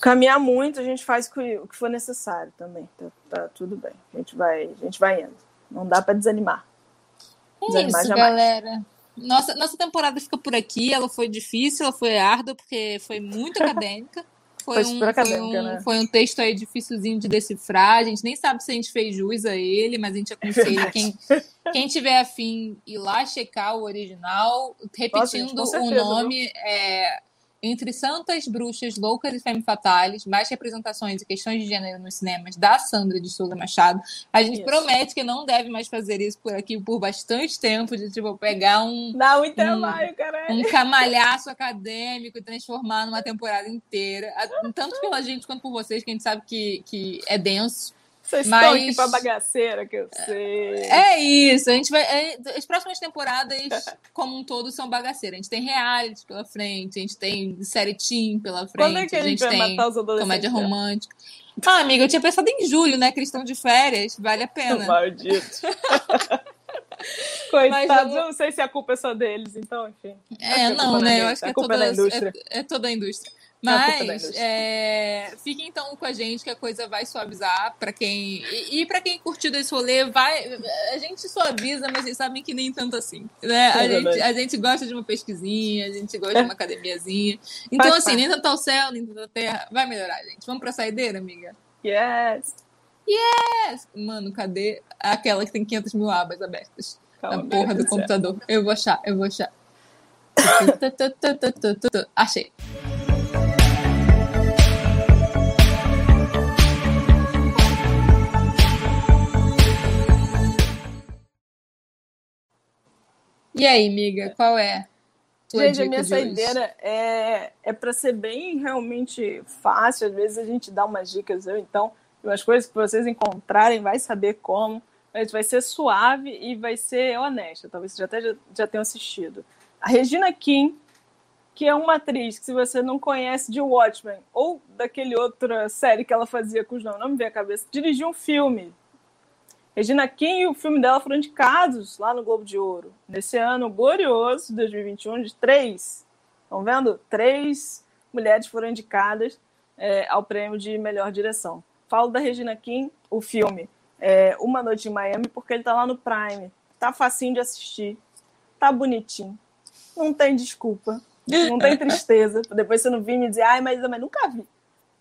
caminhar muito, a gente faz o que, o que for necessário também. Tá, tá tudo bem. A gente vai, a gente vai indo. Não dá para desanimar. É Desanimar isso, jamais. galera. Nossa, nossa temporada fica por aqui. Ela foi difícil, ela foi árdua, porque foi muito acadêmica. Foi, Foi um, super foi, acadêmica, um, né? foi um texto aí dificilzinho de decifrar. A gente nem sabe se a gente fez jus a ele, mas a gente aconselha Verdade. quem, quem tiver afim ir lá checar o original. Repetindo com o certeza, nome, é Entre Santas, Bruxas, Loucas e Femme Fatales, mais representações e questões de gênero nos cinemas, da Sandra de Souza Machado. A gente Isso. promete que não deve mais fazer isso por aqui por bastante tempo, de tipo, pegar um, Dá um intervalo, caralho. um camalhaço acadêmico e transformar numa temporada inteira. Tanto pela gente quanto por vocês, que a gente sabe que, que é denso. Vocês Mas- estão aqui pra bagaceira, que eu sei. É isso, a gente vai. é, as próximas temporadas, como um todo, são bagaceiras. A gente tem reality pela frente, a gente tem série teen pela frente, Quando é que a gente, vai tem matar os adolescentes? comédia romântica. Ah, amiga, eu tinha pensado em julho, né? Que eles estão de férias, vale a pena. Maldito. Coitados, eu- eu não sei se a culpa é só deles, então, enfim. É, a não, é né? Eu acho que a é toda, é da indústria. é, é toda a indústria. Mas é, fiquem então com a gente que a coisa vai suavizar para quem e, e para quem curtiu desse rolê vai a gente suaviza, mas vocês sabem que nem tanto assim, né? A, é gente, a gente gosta de uma pesquisinha, a gente gosta de uma academiazinha. Então assim, nem tanto ao céu, nem tanto à terra, vai melhorar, gente. Vamos para saideira, amiga? Yes. Yes! Mano, cadê aquela que tem 500 mil abas abertas? Calma, a porra do computador. Eu vou achar, eu vou achar. Achei. E aí, amiga, qual é? Tua gente, a minha saideira é, é para ser bem realmente fácil. Às vezes a gente dá umas dicas, eu então, umas coisas que vocês encontrarem, vai saber como. Mas vai ser suave e vai ser honesta. Talvez vocês até já, já tenham assistido. A Regina King, que é uma atriz que, se você não conhece de Watchmen ou daquele outra série que ela fazia, cujo nome não me vem à cabeça, dirigiu um filme Regina King e o filme dela foram indicados lá no Globo de Ouro. Nesse ano glorioso, de 2021, de três. Estão vendo? Três mulheres foram indicadas é, ao prêmio de melhor direção. Falo da Regina King, o filme é, Uma Noite em Miami, porque ele está lá no Prime. Tá facinho de assistir. Tá bonitinho. Não tem desculpa. Não tem tristeza. Depois você não vir me dizer, ai, mas eu nunca vi.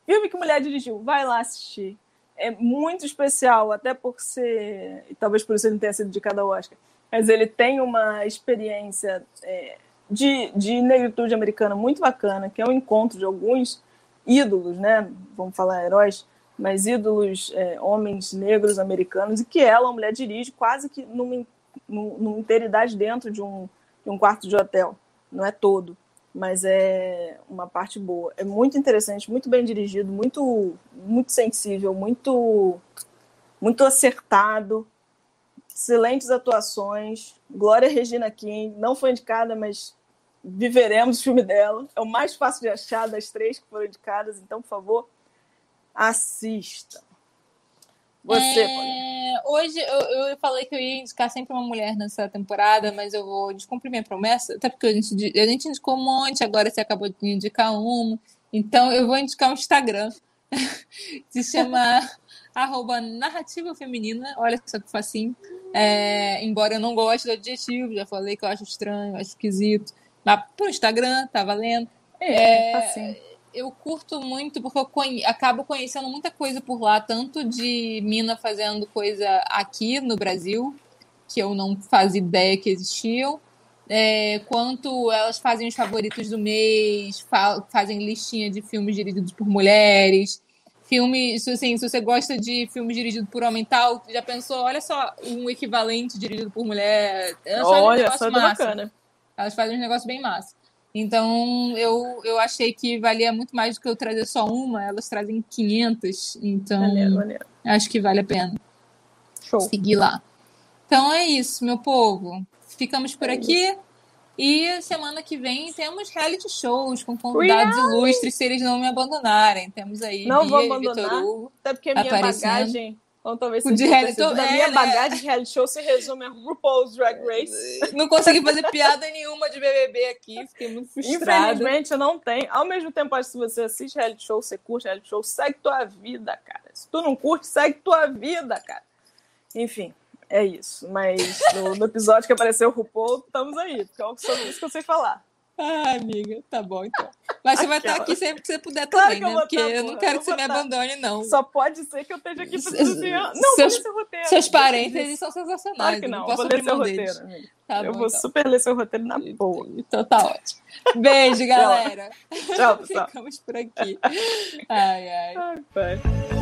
Filme que mulher dirigiu. Vai lá assistir é muito especial, até por ser, e talvez por isso ele não tenha sido indicado ao Oscar, mas ele tem uma experiência é, de, de negritude americana muito bacana, que é um encontro de alguns ídolos, né? Vamos falar heróis, mas ídolos, é, homens negros americanos, e que ela, uma mulher, dirige quase que numa, numa integridade dentro de um, de um quarto de hotel. Não é todo mas é uma parte boa. É muito interessante, muito bem dirigido, muito muito sensível, muito muito acertado, excelentes atuações. Glória Regina King não foi indicada, mas viveremos o filme dela. É o mais fácil de achar das três que foram indicadas, então por favor, assista. Você, é, Hoje eu, eu falei que eu ia indicar sempre uma mulher nessa temporada, mas eu vou descumprir minha promessa, até porque a gente, a gente indicou um monte, agora você acabou de indicar uma. Então eu vou indicar um Instagram. Se chama arroba narrativa feminina. Olha só que facinho. É, embora eu não goste do adjetivo, já falei que eu acho estranho, acho esquisito. Mas pro Instagram, tá valendo. É, é eu curto muito porque eu conhe... acabo conhecendo muita coisa por lá, tanto de mina fazendo coisa aqui no Brasil, que eu não fazia ideia que existiam, é, quanto elas fazem os favoritos do mês, fa fazem listinha de filmes dirigidos por mulheres. Filmes, assim, se você gosta de filmes dirigidos por homem tal, já pensou, olha só, um equivalente dirigido por mulher. Elas olha, só bacana. Elas fazem um negócio bem massa. Então, eu, eu achei que valia muito mais do que eu trazer só uma. Elas trazem 500. Então, maneiro, maneiro. acho que vale a pena Show. seguir lá. Então, é isso, meu povo. Ficamos por é aqui. Isso. E semana que vem temos reality shows com convidados reality. ilustres, se eles não me abandonarem. Temos aí não Bia vou abandonar, Hugo, até porque minha aparecendo. bagagem então talvez seja de reality show. Da é, minha né? bagagem de reality show se resume a RuPaul's Drag Race. Não consegui fazer piada nenhuma de BBB aqui, fiquei muito frustrada. Infelizmente eu não tenho. Ao mesmo tempo, acho que se você assiste reality show, você curte reality show, segue tua vida, cara. Se tu não curte, segue tua vida, cara. Enfim, é isso. Mas no, no episódio que apareceu o RuPaul, estamos aí, porque é sobre isso que eu sei falar. Ah, amiga, tá bom então. Mas você vai estar aqui sempre que você puder claro também, né? Porque estar, eu não quero eu que você me abandone, não. Só pode ser que eu esteja aqui pra desenhar. Não, seus, seu roteiro. Seus parênteses são sensacionais. Claro que não, não posso vou ler seu roteiro. Tá eu bom, vou então. super ler seu roteiro na boa. Então tá ótimo. Beijo, galera. Tchau, pessoal. Ficamos por aqui. Ai, ai. Ai, pai.